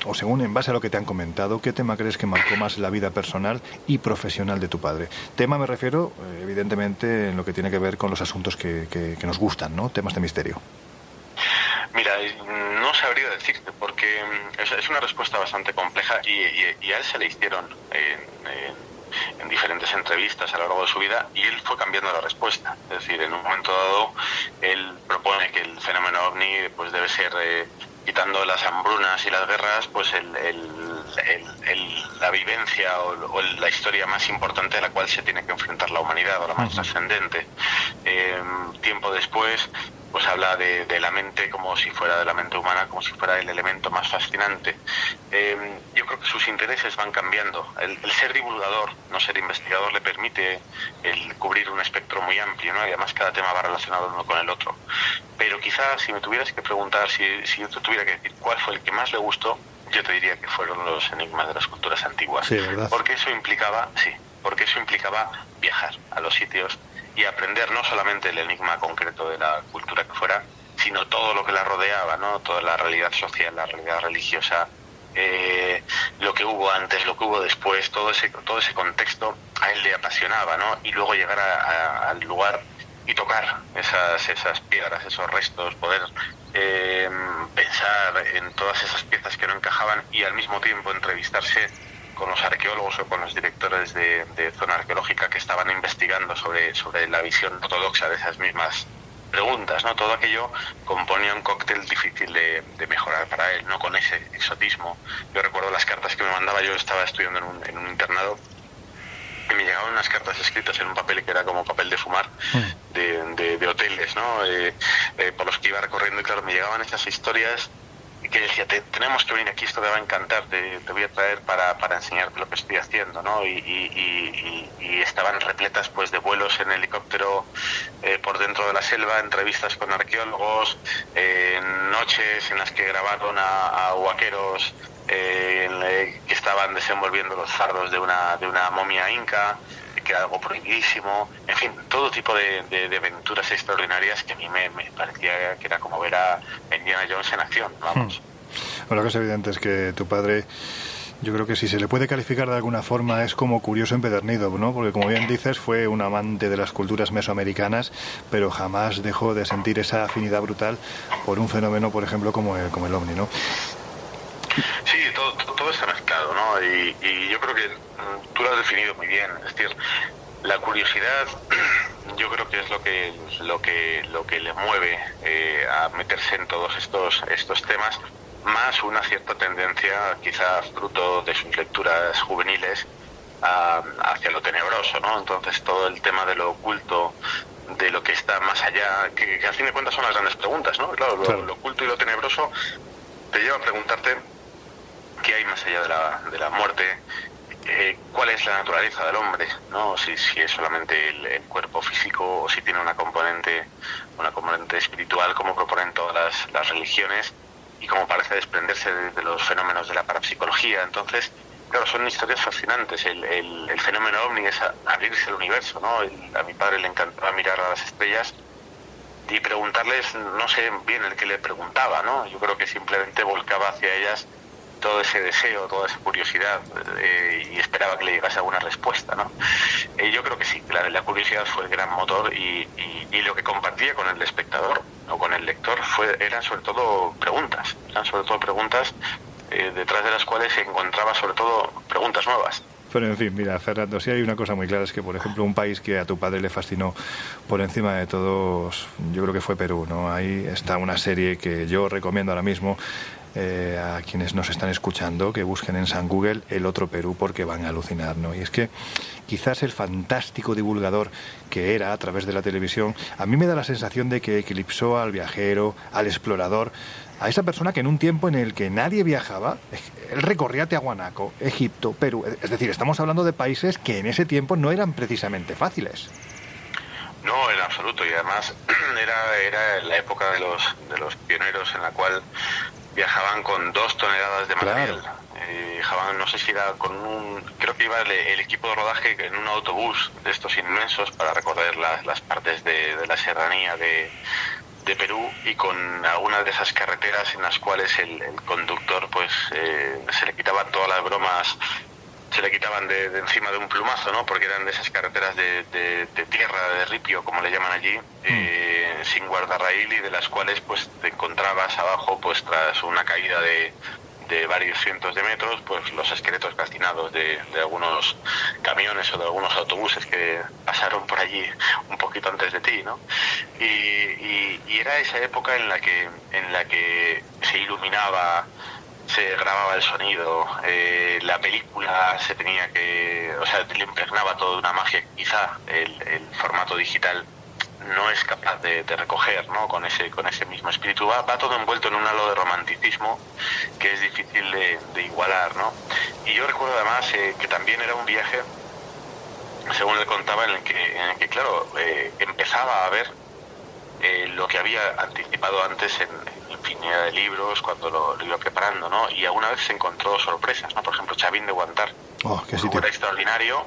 o según en base a lo que te han comentado, qué tema crees que marcó más la vida personal y profesional de tu padre? Tema me refiero, eh, evidentemente, en lo que tiene que ver con los asuntos que, que, nos gustan, ¿no? Temas de misterio. Mira, no sabría decirte porque mm, es, una respuesta bastante compleja y, a él se le hicieron en en diferentes entrevistas a lo largo de su vida y él fue cambiando la respuesta. Es decir, en un momento dado él propone que el fenómeno ovni pues debe ser, eh, quitando las hambrunas y las guerras, pues el, la vivencia o, la historia más importante a la cual se tiene que enfrentar la humanidad, o la más trascendente. Eh, tiempo después pues habla de, de, la mente como si fuera de la mente humana, como si fuera el elemento más fascinante. Eh, yo creo que sus intereses van cambiando. El, el, ser divulgador, no ser investigador, le permite el cubrir un espectro muy amplio, ¿no? Y además cada tema va relacionado uno con el otro. Pero quizás si me tuvieras que preguntar, si, si yo te tuviera que decir cuál fue el que más le gustó, yo te diría que fueron los enigmas de las culturas antiguas. Sí, ¿verdad? Porque eso implicaba, sí, porque eso implicaba viajar a los sitios y aprender no solamente el enigma concreto de la cultura que fuera, sino todo lo que la rodeaba, ¿no? Toda la realidad social, la realidad religiosa, eh, lo que hubo antes, lo que hubo después, todo ese, todo ese contexto a él le apasionaba, ¿no? Y luego llegar a, al lugar y tocar esas, esas piedras, esos restos, poder eh, pensar en todas esas piezas que no encajaban y al mismo tiempo entrevistarse con los arqueólogos o con los directores de, de, zona arqueológica que estaban investigando sobre, sobre la visión ortodoxa de esas mismas preguntas, ¿no? Todo aquello componía un cóctel difícil de, de, mejorar para él, ¿no? Con ese exotismo. Yo recuerdo las cartas que me mandaba, yo estaba estudiando en un, en un internado y me llegaban unas cartas escritas en un papel que era como papel de fumar de, de, de hoteles, ¿no? Eh, eh, por los que iba recorriendo y claro, me llegaban esas historias que decía, te, tenemos que venir aquí, esto te va a encantar, te, voy a traer para, para, enseñarte lo que estoy haciendo, ¿no? Y, y, y, y estaban repletas pues de vuelos en helicóptero eh, por dentro de la selva, entrevistas con arqueólogos, eh, noches en las que grabaron a, a huaqueros eh, que estaban desenvolviendo los fardos de una, de una momia inca, que era algo prohibidísimo, en fin, todo tipo de, de, de aventuras extraordinarias que a mí me, me, parecía que era como ver a Indiana Jones en acción, vamos. Hmm. Bueno, lo que es evidente es que tu padre yo creo que si se le puede calificar de alguna forma es como curioso empedernido, ¿no? Porque como bien dices, fue un amante de las culturas mesoamericanas, pero jamás dejó de sentir esa afinidad brutal por un fenómeno, por ejemplo, como el, como el ovni, ¿no? Sí, todo, todo está mezclado, ¿no? Y, y, yo creo que mm, tú lo has definido muy bien. Es decir, la curiosidad, yo creo que es lo que lo que lo que le mueve eh, a meterse en todos estos estos temas, más una cierta tendencia, quizá fruto de sus lecturas juveniles, a, hacia lo tenebroso, ¿no? Entonces todo el tema de lo oculto, de lo que está más allá, que, que al fin de cuentas son las grandes preguntas, ¿no? Claro, lo oculto y lo tenebroso te lleva a preguntarte qué hay más allá de la, de la muerte, eh, cuál es la naturaleza del hombre, ¿no? Si, si es solamente el, cuerpo físico o si tiene una componente, una componente espiritual, como proponen todas las, las religiones y como parece desprenderse de, los fenómenos de la parapsicología. Entonces, claro, son historias fascinantes. El, el, el fenómeno ovni es abrirse al universo, ¿no? a mi padre le encantaba mirar a las estrellas y preguntarles, no sé bien el que le preguntaba, ¿no? Yo creo que simplemente volcaba hacia ellas todo ese deseo, toda esa curiosidad eh, y esperaba que le llegase alguna respuesta, ¿no? Eh, yo creo que sí, la, la, curiosidad fue el gran motor y, y, y, lo que compartía con el espectador o con el lector fue, eran sobre todo preguntas, eran sobre todo preguntas eh, detrás de las cuales se encontraba sobre todo preguntas nuevas. Pero en fin, mira, Fernando, sí hay una cosa muy clara, es que, por ejemplo, un país que a tu padre le fascinó por encima de todos, yo creo que fue Perú, ¿no? Ahí está una serie que yo recomiendo ahora mismo, eh, a quienes nos están escuchando que busquen en San Google el otro Perú porque van a alucinar, ¿no? Y es que quizás el fantástico divulgador que era a través de la televisión, a mí me da la sensación de que eclipsó al viajero, al explorador, a esa persona que en un tiempo en el que nadie viajaba, él recorría Tiahuanaco, Egipto, Perú, es decir, estamos hablando de países que en ese tiempo no eran precisamente fáciles. No, en absoluto, y además era, era la época de los, de los pioneros en la cual viajaban con dos toneladas de material. Claro. Eh, viajaban, no sé si era con un, creo que iba el, el, equipo de rodaje en un autobús de estos inmensos para recorrer las, las partes de, de la serranía de, de Perú y con algunas de esas carreteras en las cuales el, el conductor pues eh, se le quitaba todas las bromas se le quitaban de, de, encima de un plumazo, ¿no? Porque eran de esas carreteras de, de, de tierra, de ripio, como le llaman allí, eh, sin guardarraíl y de las cuales pues te encontrabas abajo pues tras una caída de, de varios cientos de metros, pues los esqueletos calcinados de, de, algunos camiones o de algunos autobuses que pasaron por allí un poquito antes de ti, ¿no? Y, y, y era esa época en la que en la que se iluminaba se grababa el sonido, eh, la película se tenía que, o sea, le impregnaba toda una magia, quizá el, formato digital no es capaz de, recoger ¿no? con, ese, con ese mismo espíritu. Va, va, todo envuelto en un halo de romanticismo que es difícil de, igualar. ¿no? Y yo recuerdo además eh, que también era un viaje, según él contaba, en el que, en el que claro, eh, empezaba a ver eh, lo que había anticipado antes en, infinidad de libros cuando lo, iba preparando, ¿no? Y alguna vez se encontró sorpresas, ¿no? Por ejemplo, Chavín de Guantar, oh, qué un extraordinario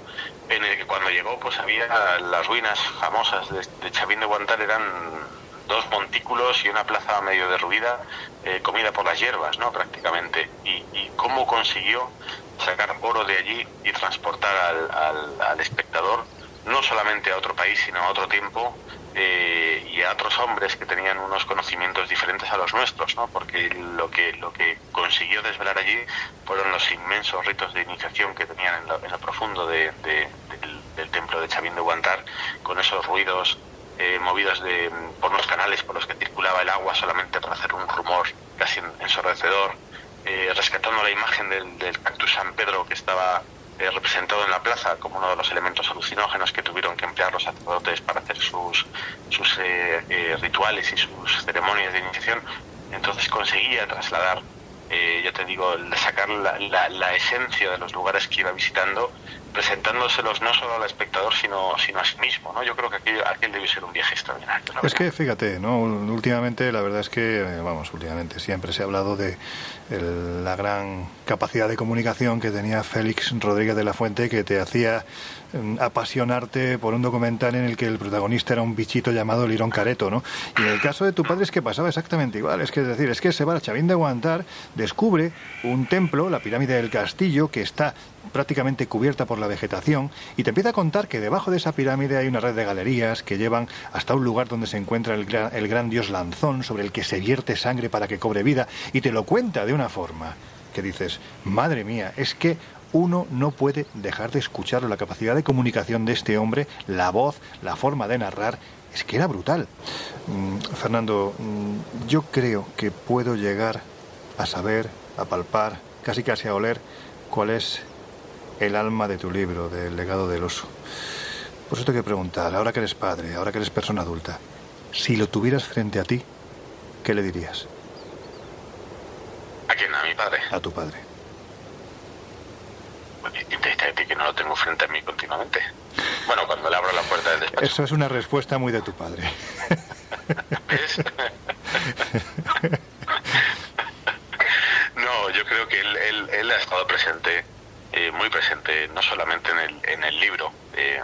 en el que cuando llegó pues había las ruinas famosas de, Chavín de Guantar eran dos montículos y una plaza medio derruida eh, comida por las hierbas, ¿no? Prácticamente. Y, cómo consiguió sacar oro de allí y transportar al, al espectador no solamente a otro país, sino a otro tiempo, eh, y a otros hombres que tenían unos conocimientos diferentes a los nuestros, ¿no? porque lo que, lo que consiguió desvelar allí fueron los inmensos ritos de iniciación que tenían en lo, profundo del, templo de Chavín de Guantar, con esos ruidos eh, movidos de, por los canales por los que circulaba el agua solamente para hacer un rumor casi ensordecedor, eh, rescatando la imagen del, del cactus San Pedro que estaba eh, representado en la plaza como uno de los elementos alucinógenos que tuvieron que emplear los sacerdotes para hacer sus, sus eh, eh, rituales y sus ceremonias de iniciación. Entonces conseguía trasladar, ya te digo, sacar la, la, esencia de los lugares que iba visitando presentándoselos no solo al espectador, sino, sino a sí mismo. ¿no? Yo creo que aquel, aquel debe ser un viaje extraordinario. Es que fíjate, ¿no? últimamente la verdad es que, vamos, últimamente siempre se ha hablado de la gran capacidad de comunicación que tenía Félix Rodríguez de la Fuente, que te hacía apasionarte por un documental en el que el protagonista era un bichito llamado Lirón Careto, ¿no? Y en el caso de tu padre es que pasaba exactamente igual, es que es decir, es que se va a Chavín de Guantar, descubre un templo, la pirámide del castillo, que está prácticamente cubierta por la vegetación y te empieza a contar que debajo de esa pirámide hay una red de galerías que llevan hasta un lugar donde se encuentra el el gran dios Lanzón sobre el que se vierte sangre para que cobre vida y te lo cuenta de una forma que dices, madre mía, es que uno no puede dejar de escucharlo, la capacidad de comunicación de este hombre, la voz, la forma de narrar, es que era brutal. Mm, Fernando, mm, yo creo que puedo llegar a saber, a palpar, casi casi a oler cuál es el alma de tu libro, del legado del oso. Por eso te quiero preguntar, ahora que eres padre, ahora que eres persona adulta, si lo tuvieras frente a ti, ¿qué le dirías? ¿A quién? ¿A mi padre? A tu padre. Pues ti que no lo tengo frente a mí continuamente. Bueno, cuando le abro la puerta del despacho. Eso es una respuesta muy de tu padre. ¿Ves? no, yo creo que él, él, él ha estado presente eh, muy presente, no solamente en el, en el libro. Eh,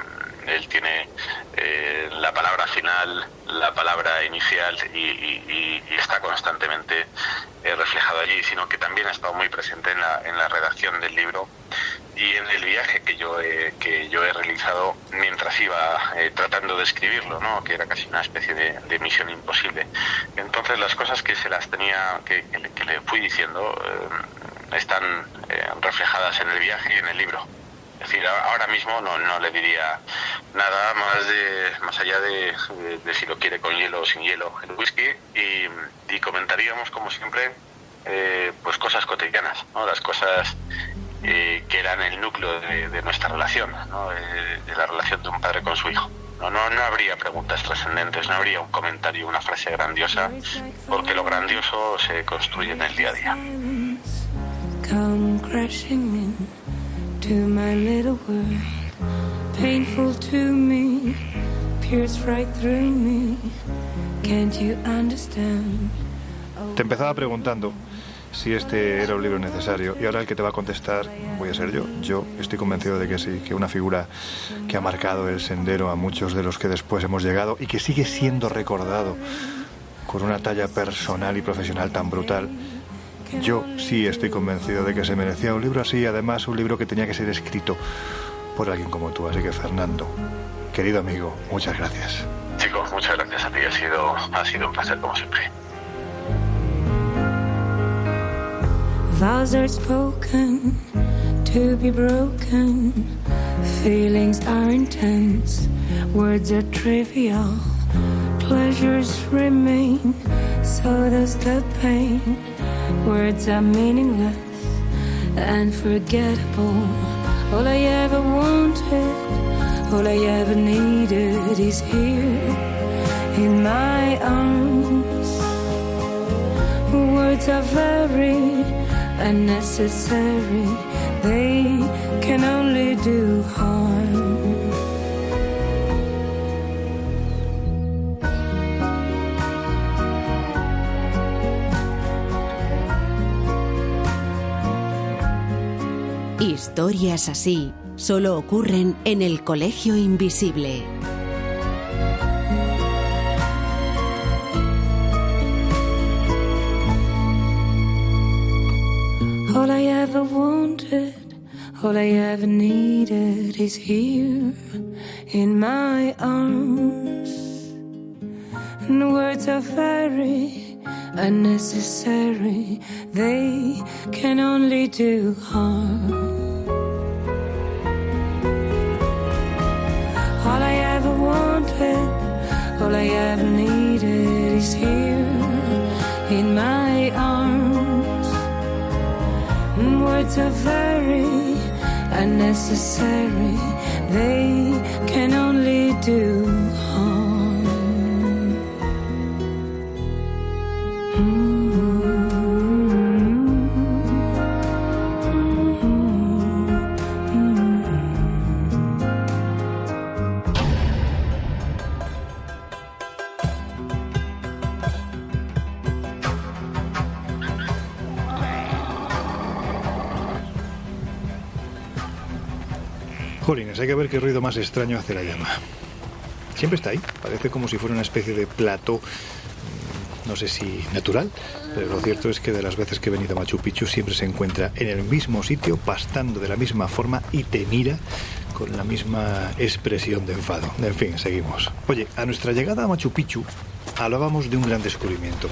él tiene eh, la palabra final, la palabra inicial y, está constantemente reflejado allí, sino que también ha estado muy presente en la, en la redacción del libro y en el viaje que yo he, que yo he realizado mientras iba tratando de escribirlo, ¿no? que era casi una especie de, misión imposible. Entonces las cosas que se las tenía, que, que le fui diciendo, están eh, reflejadas en el viaje y en el libro. Decir, ahora mismo no, no le diría nada más de más allá de, si lo quiere con hielo o sin hielo el whisky y, comentaríamos como siempre eh, pues cosas cotidianas, ¿no? las cosas eh, que eran el núcleo de, nuestra relación, ¿no? de la relación de un padre con su hijo. No, no, no habría preguntas trascendentes, no habría un comentario, una frase grandiosa, porque lo grandioso se construye en el día a día. To my little world. Painful to me, pierce right through me. Can't you understand? Te empezaba preguntando si este era un libro necesario y ahora el que te va a contestar voy a ser yo. Yo estoy convencido de que sí, que una figura que ha marcado el sendero a muchos de los que después hemos llegado y que sigue siendo recordado con una talla personal y profesional tan brutal yo sí estoy convencido de que se merecía un libro así, además un libro que tenía que ser escrito por alguien como tú. Así que Fernando, querido amigo, muchas gracias. Chicos, muchas gracias a ti, ha sido, ha sido un placer como siempre. Vows are spoken to be broken. Feelings are intense. Words are trivial. Pleasures remain. So does the pain. Words are meaningless and forgettable. All I ever wanted, all I ever needed is here. in my arms. Words are very unnecessary, they can only do harm. Historias así solo ocurren en el Colegio Invisible. All I ever wanted, all I ever needed is here in my arms. And words are very unnecessary, they can only do harm. All I ever needed is here in my arms. Words are very unnecessary, they can only do Jolines, hay que ver qué ruido más extraño hace la llama. Siempre está ahí, parece como si fuera una especie de plato, mm, no sé si natural, pero lo cierto es que de las veces que he venido a Machu Picchu siempre se encuentra en el mismo sitio, pastando de la misma forma y te mira con la misma expresión de enfado. En fin, seguimos. Oye, a nuestra llegada a Machu Picchu hablábamos de un gran descubrimiento.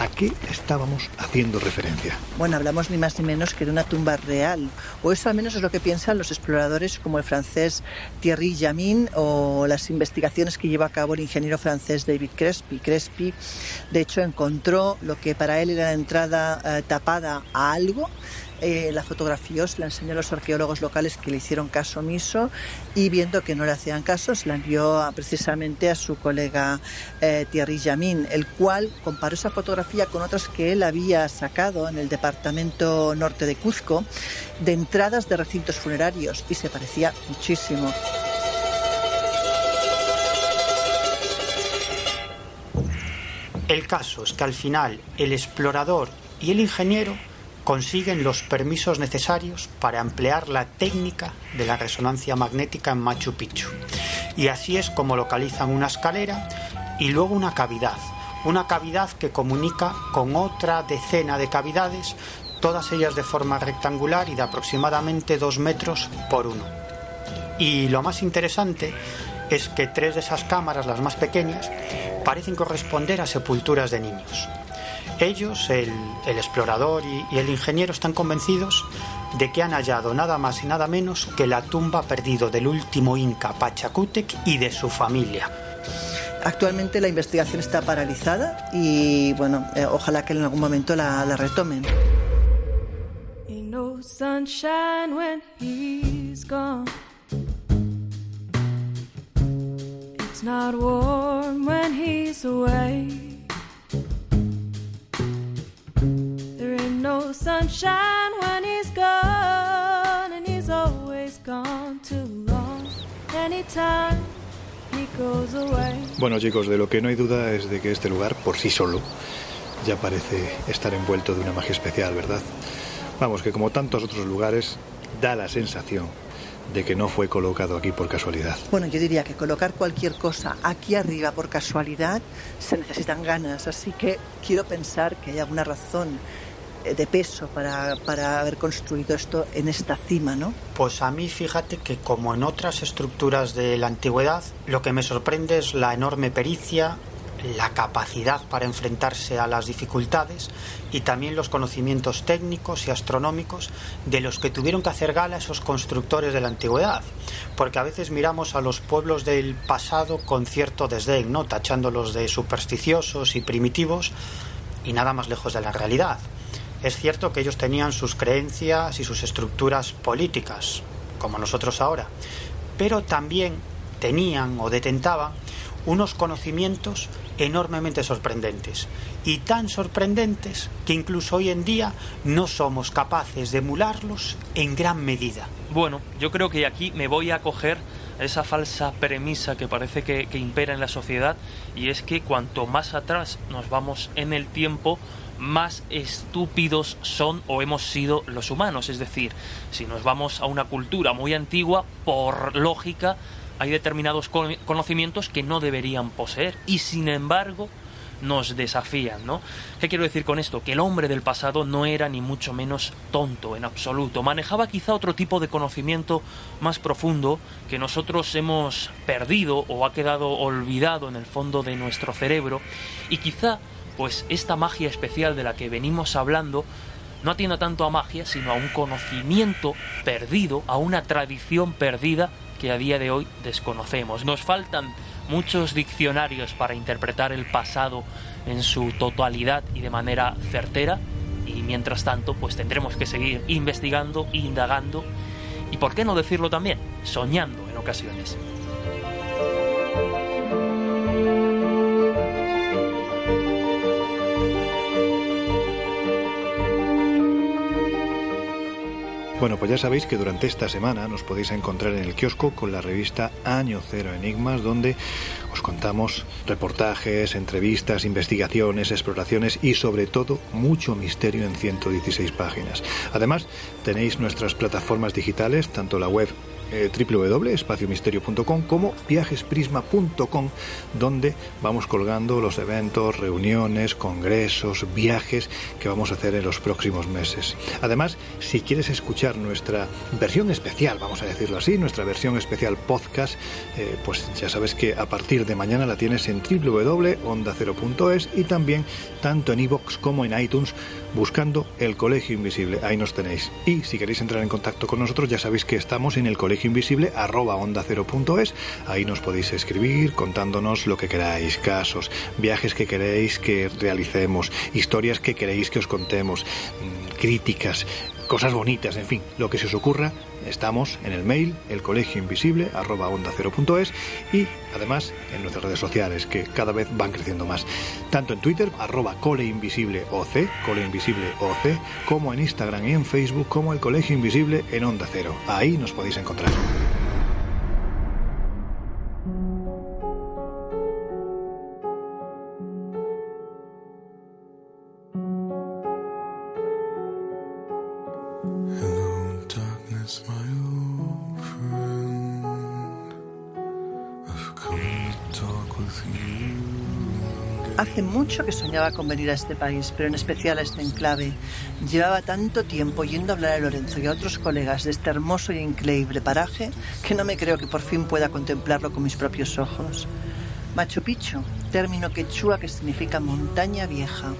¿A qué estábamos haciendo referencia? Bueno, hablamos ni más ni menos que de una tumba real, o eso al menos es lo que piensan los exploradores como el francés Thierry Jamin o las investigaciones que lleva a cabo el ingeniero francés David Crespi. Crespi, de hecho, encontró lo que para él era la entrada eh, tapada a algo eh, la fotografió, se la enseñó a los arqueólogos locales que le hicieron caso omiso y viendo que no le hacían caso, se la envió precisamente a su colega eh, Thierry Jamin, el cual comparó esa fotografía con otras que él había sacado en el departamento norte de Cuzco de entradas de recintos funerarios y se parecía muchísimo. El caso es que al final el explorador y el ingeniero consiguen los permisos necesarios para emplear la técnica de la resonancia magnética en Machu Picchu. Y así es como localizan una escalera y luego una cavidad. Una cavidad que comunica con otra decena de cavidades, todas ellas de forma rectangular y de aproximadamente dos metros por uno. Y lo más interesante es que tres de esas cámaras, las más pequeñas, parecen corresponder a sepulturas de niños. Ellos, el, el explorador y, y el ingeniero, están convencidos de que han hallado nada más y nada menos que la tumba perdida del último inca Pachacútec y de su familia. Actualmente la investigación está paralizada y bueno, eh, ojalá que en algún momento la, la retomen. Ain't no sunshine when he's gone. It's not warm when he's away. No sunshine when he's gone, and he's always gone too long. Anytime he goes away. Bueno chicos, de lo que no hay duda es de que este lugar por sí solo ya parece estar envuelto de una magia especial, ¿verdad? Vamos, que como tantos otros lugares, da la sensación de que no fue colocado aquí por casualidad. Bueno, yo diría que colocar cualquier cosa aquí arriba por casualidad se necesitan ganas, así que quiero pensar que hay alguna razón de peso para, para haber construido esto en esta cima, ¿no? Pues a mí fíjate que como en otras estructuras de la antigüedad, lo que me sorprende es la enorme pericia, la capacidad para enfrentarse a las dificultades y también los conocimientos técnicos y astronómicos de los que tuvieron que hacer gala esos constructores de la antigüedad. Porque a veces miramos a los pueblos del pasado con cierto desdén, ¿no? tachándolos de supersticiosos y primitivos y nada más lejos de la realidad. Es cierto que ellos tenían sus creencias y sus estructuras políticas, como nosotros ahora, pero también tenían o detentaban unos conocimientos enormemente sorprendentes y tan sorprendentes que incluso hoy en día no somos capaces de emularlos en gran medida. Bueno, yo creo que aquí me voy a coger esa falsa premisa que parece que, que impera en la sociedad y es que cuanto más atrás nos vamos en el tiempo, más estúpidos son o hemos sido los humanos. Es decir, si nos vamos a una cultura muy antigua, por lógica, hay determinados conocimientos que no deberían poseer y sin embargo nos desafían, ¿no? ¿Qué quiero decir con esto? Que el hombre del pasado no era ni mucho menos tonto en absoluto. Manejaba quizá otro tipo de conocimiento más profundo que nosotros hemos perdido o ha quedado olvidado en el fondo de nuestro cerebro y quizá pues esta magia especial de la que venimos hablando no atienda tanto a magia, sino a un conocimiento perdido, a una tradición perdida que a día de hoy desconocemos. Nos faltan muchos diccionarios para interpretar el pasado en su totalidad y de manera certera y mientras tanto pues tendremos que seguir investigando, indagando y por qué no decirlo también, soñando en ocasiones. Bueno, pues ya sabéis que durante esta semana nos podéis encontrar en el kiosco con la revista Año Cero Enigmas, donde os contamos reportajes, entrevistas, investigaciones, exploraciones y sobre todo mucho misterio en 116 páginas. Además, tenéis nuestras plataformas digitales, tanto la web eh, www.espaciomisterio.com como viajesprisma.com donde vamos colgando los eventos, reuniones, congresos, viajes que vamos a hacer en los próximos meses. Además, si quieres escuchar nuestra versión especial, vamos a decirlo así, nuestra versión especial podcast, eh, pues ya sabes que a partir de mañana la tienes en www.ondacero.es y también tanto en iVoox como en iTunes buscando el Colegio Invisible. Ahí nos tenéis. Y si queréis entrar en contacto con nosotros, ya sabéis que estamos en el Colegio Invisible arroba onda cero punto es. Ahí nos podéis escribir contándonos lo que queráis, casos, viajes que queréis que realicemos, historias que queréis que os contemos, mm, críticas, cosas bonitas, en fin, lo que se os ocurra, estamos en el mail elcolegioinvisible arroba onda cero punto es y además en nuestras redes sociales que cada vez van creciendo más, tanto en Twitter arroba coleinvisibleoc, coleinvisibleoc, como en Instagram y en Facebook como el Colegio Invisible en Onda Cero. Ahí nos podéis encontrar. Hace mucho que soñaba con venir a este país, pero en especial a este enclave. Llevaba tanto tiempo yendo a hablar a Lorenzo y a otros colegas de este hermoso y increíble paraje que no me creo que por fin pueda contemplarlo con mis propios ojos. Machu Picchu, término quechua que significa montaña vieja.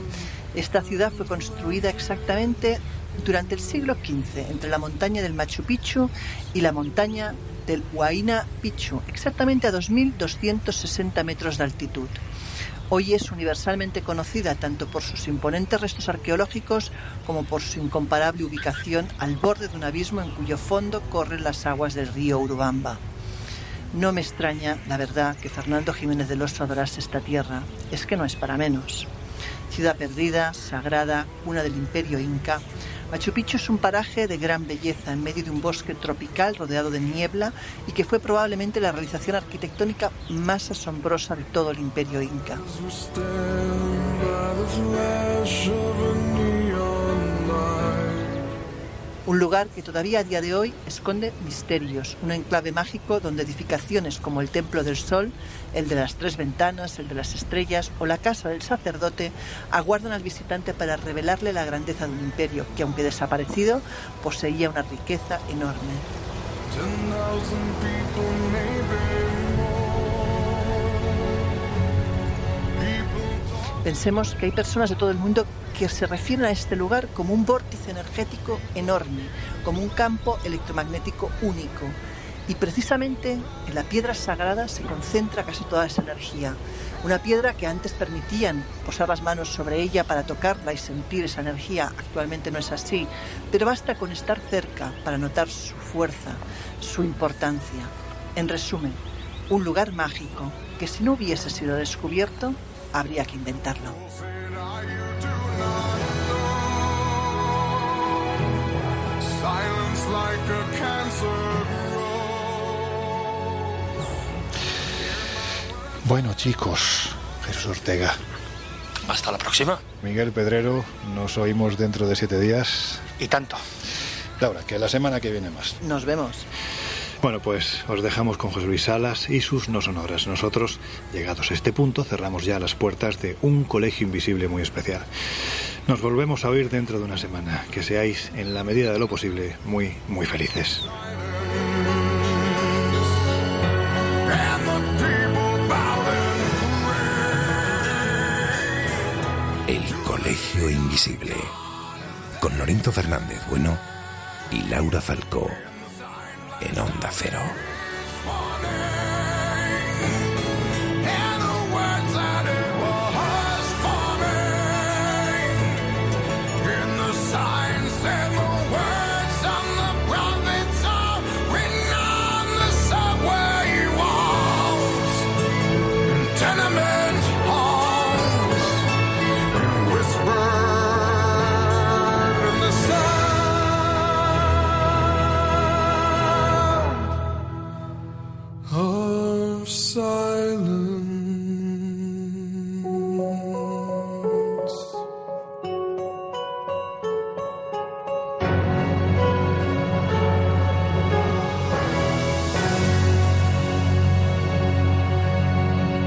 Esta ciudad fue construida exactamente durante el siglo XV entre la montaña del Machu Picchu y la montaña del Huayna Picchu, exactamente a 2.260 metros de altitud. Hoy es universalmente conocida tanto por sus imponentes restos arqueológicos como por su incomparable ubicación al borde de un abismo en cuyo fondo corren las aguas del río Urubamba. No me extraña, la verdad, que Fernando Jiménez del Oso adorase esta tierra. Es que no es para menos. Ciudad perdida, sagrada, cuna del imperio inca, Machu Picchu es un paraje de gran belleza en medio de un bosque tropical rodeado de niebla y que fue probablemente la realización arquitectónica más asombrosa de todo el imperio inca. Un lugar que todavía a día de hoy esconde misterios, un enclave mágico donde edificaciones como el Templo del Sol, el de las Tres Ventanas, el de las Estrellas o la Casa del Sacerdote aguardan al visitante para revelarle la grandeza de un imperio que, aunque desaparecido, poseía una riqueza enorme. Pensemos que hay personas de todo el mundo que se refieren a este lugar como un vórtice energético enorme, como un campo electromagnético único. Y precisamente en la piedra sagrada se concentra casi toda esa energía. Una piedra que antes permitían posar las manos sobre ella para tocarla y sentir esa energía. Actualmente no es así, pero basta con estar cerca para notar su fuerza, su importancia. En resumen, Un lugar mágico que si no hubiese sido descubierto, habría que inventarlo. Bueno, chicos, Jesús Ortega. Hasta la próxima. Miguel Pedrero, nos oímos dentro de siete días. Y tanto. Laura, que la semana que viene más. Nos vemos. Bueno, pues os dejamos con José Luis Salas y sus no sonoras. Nosotros, llegados a este punto, cerramos ya las puertas de un colegio invisible muy especial. Nos volvemos a oír dentro de una semana. Que seáis, en la medida de lo posible, muy, muy felices. El Colegio Invisible. Con Lorenzo Fernández Bueno y Laura Falcó. En Onda Cero.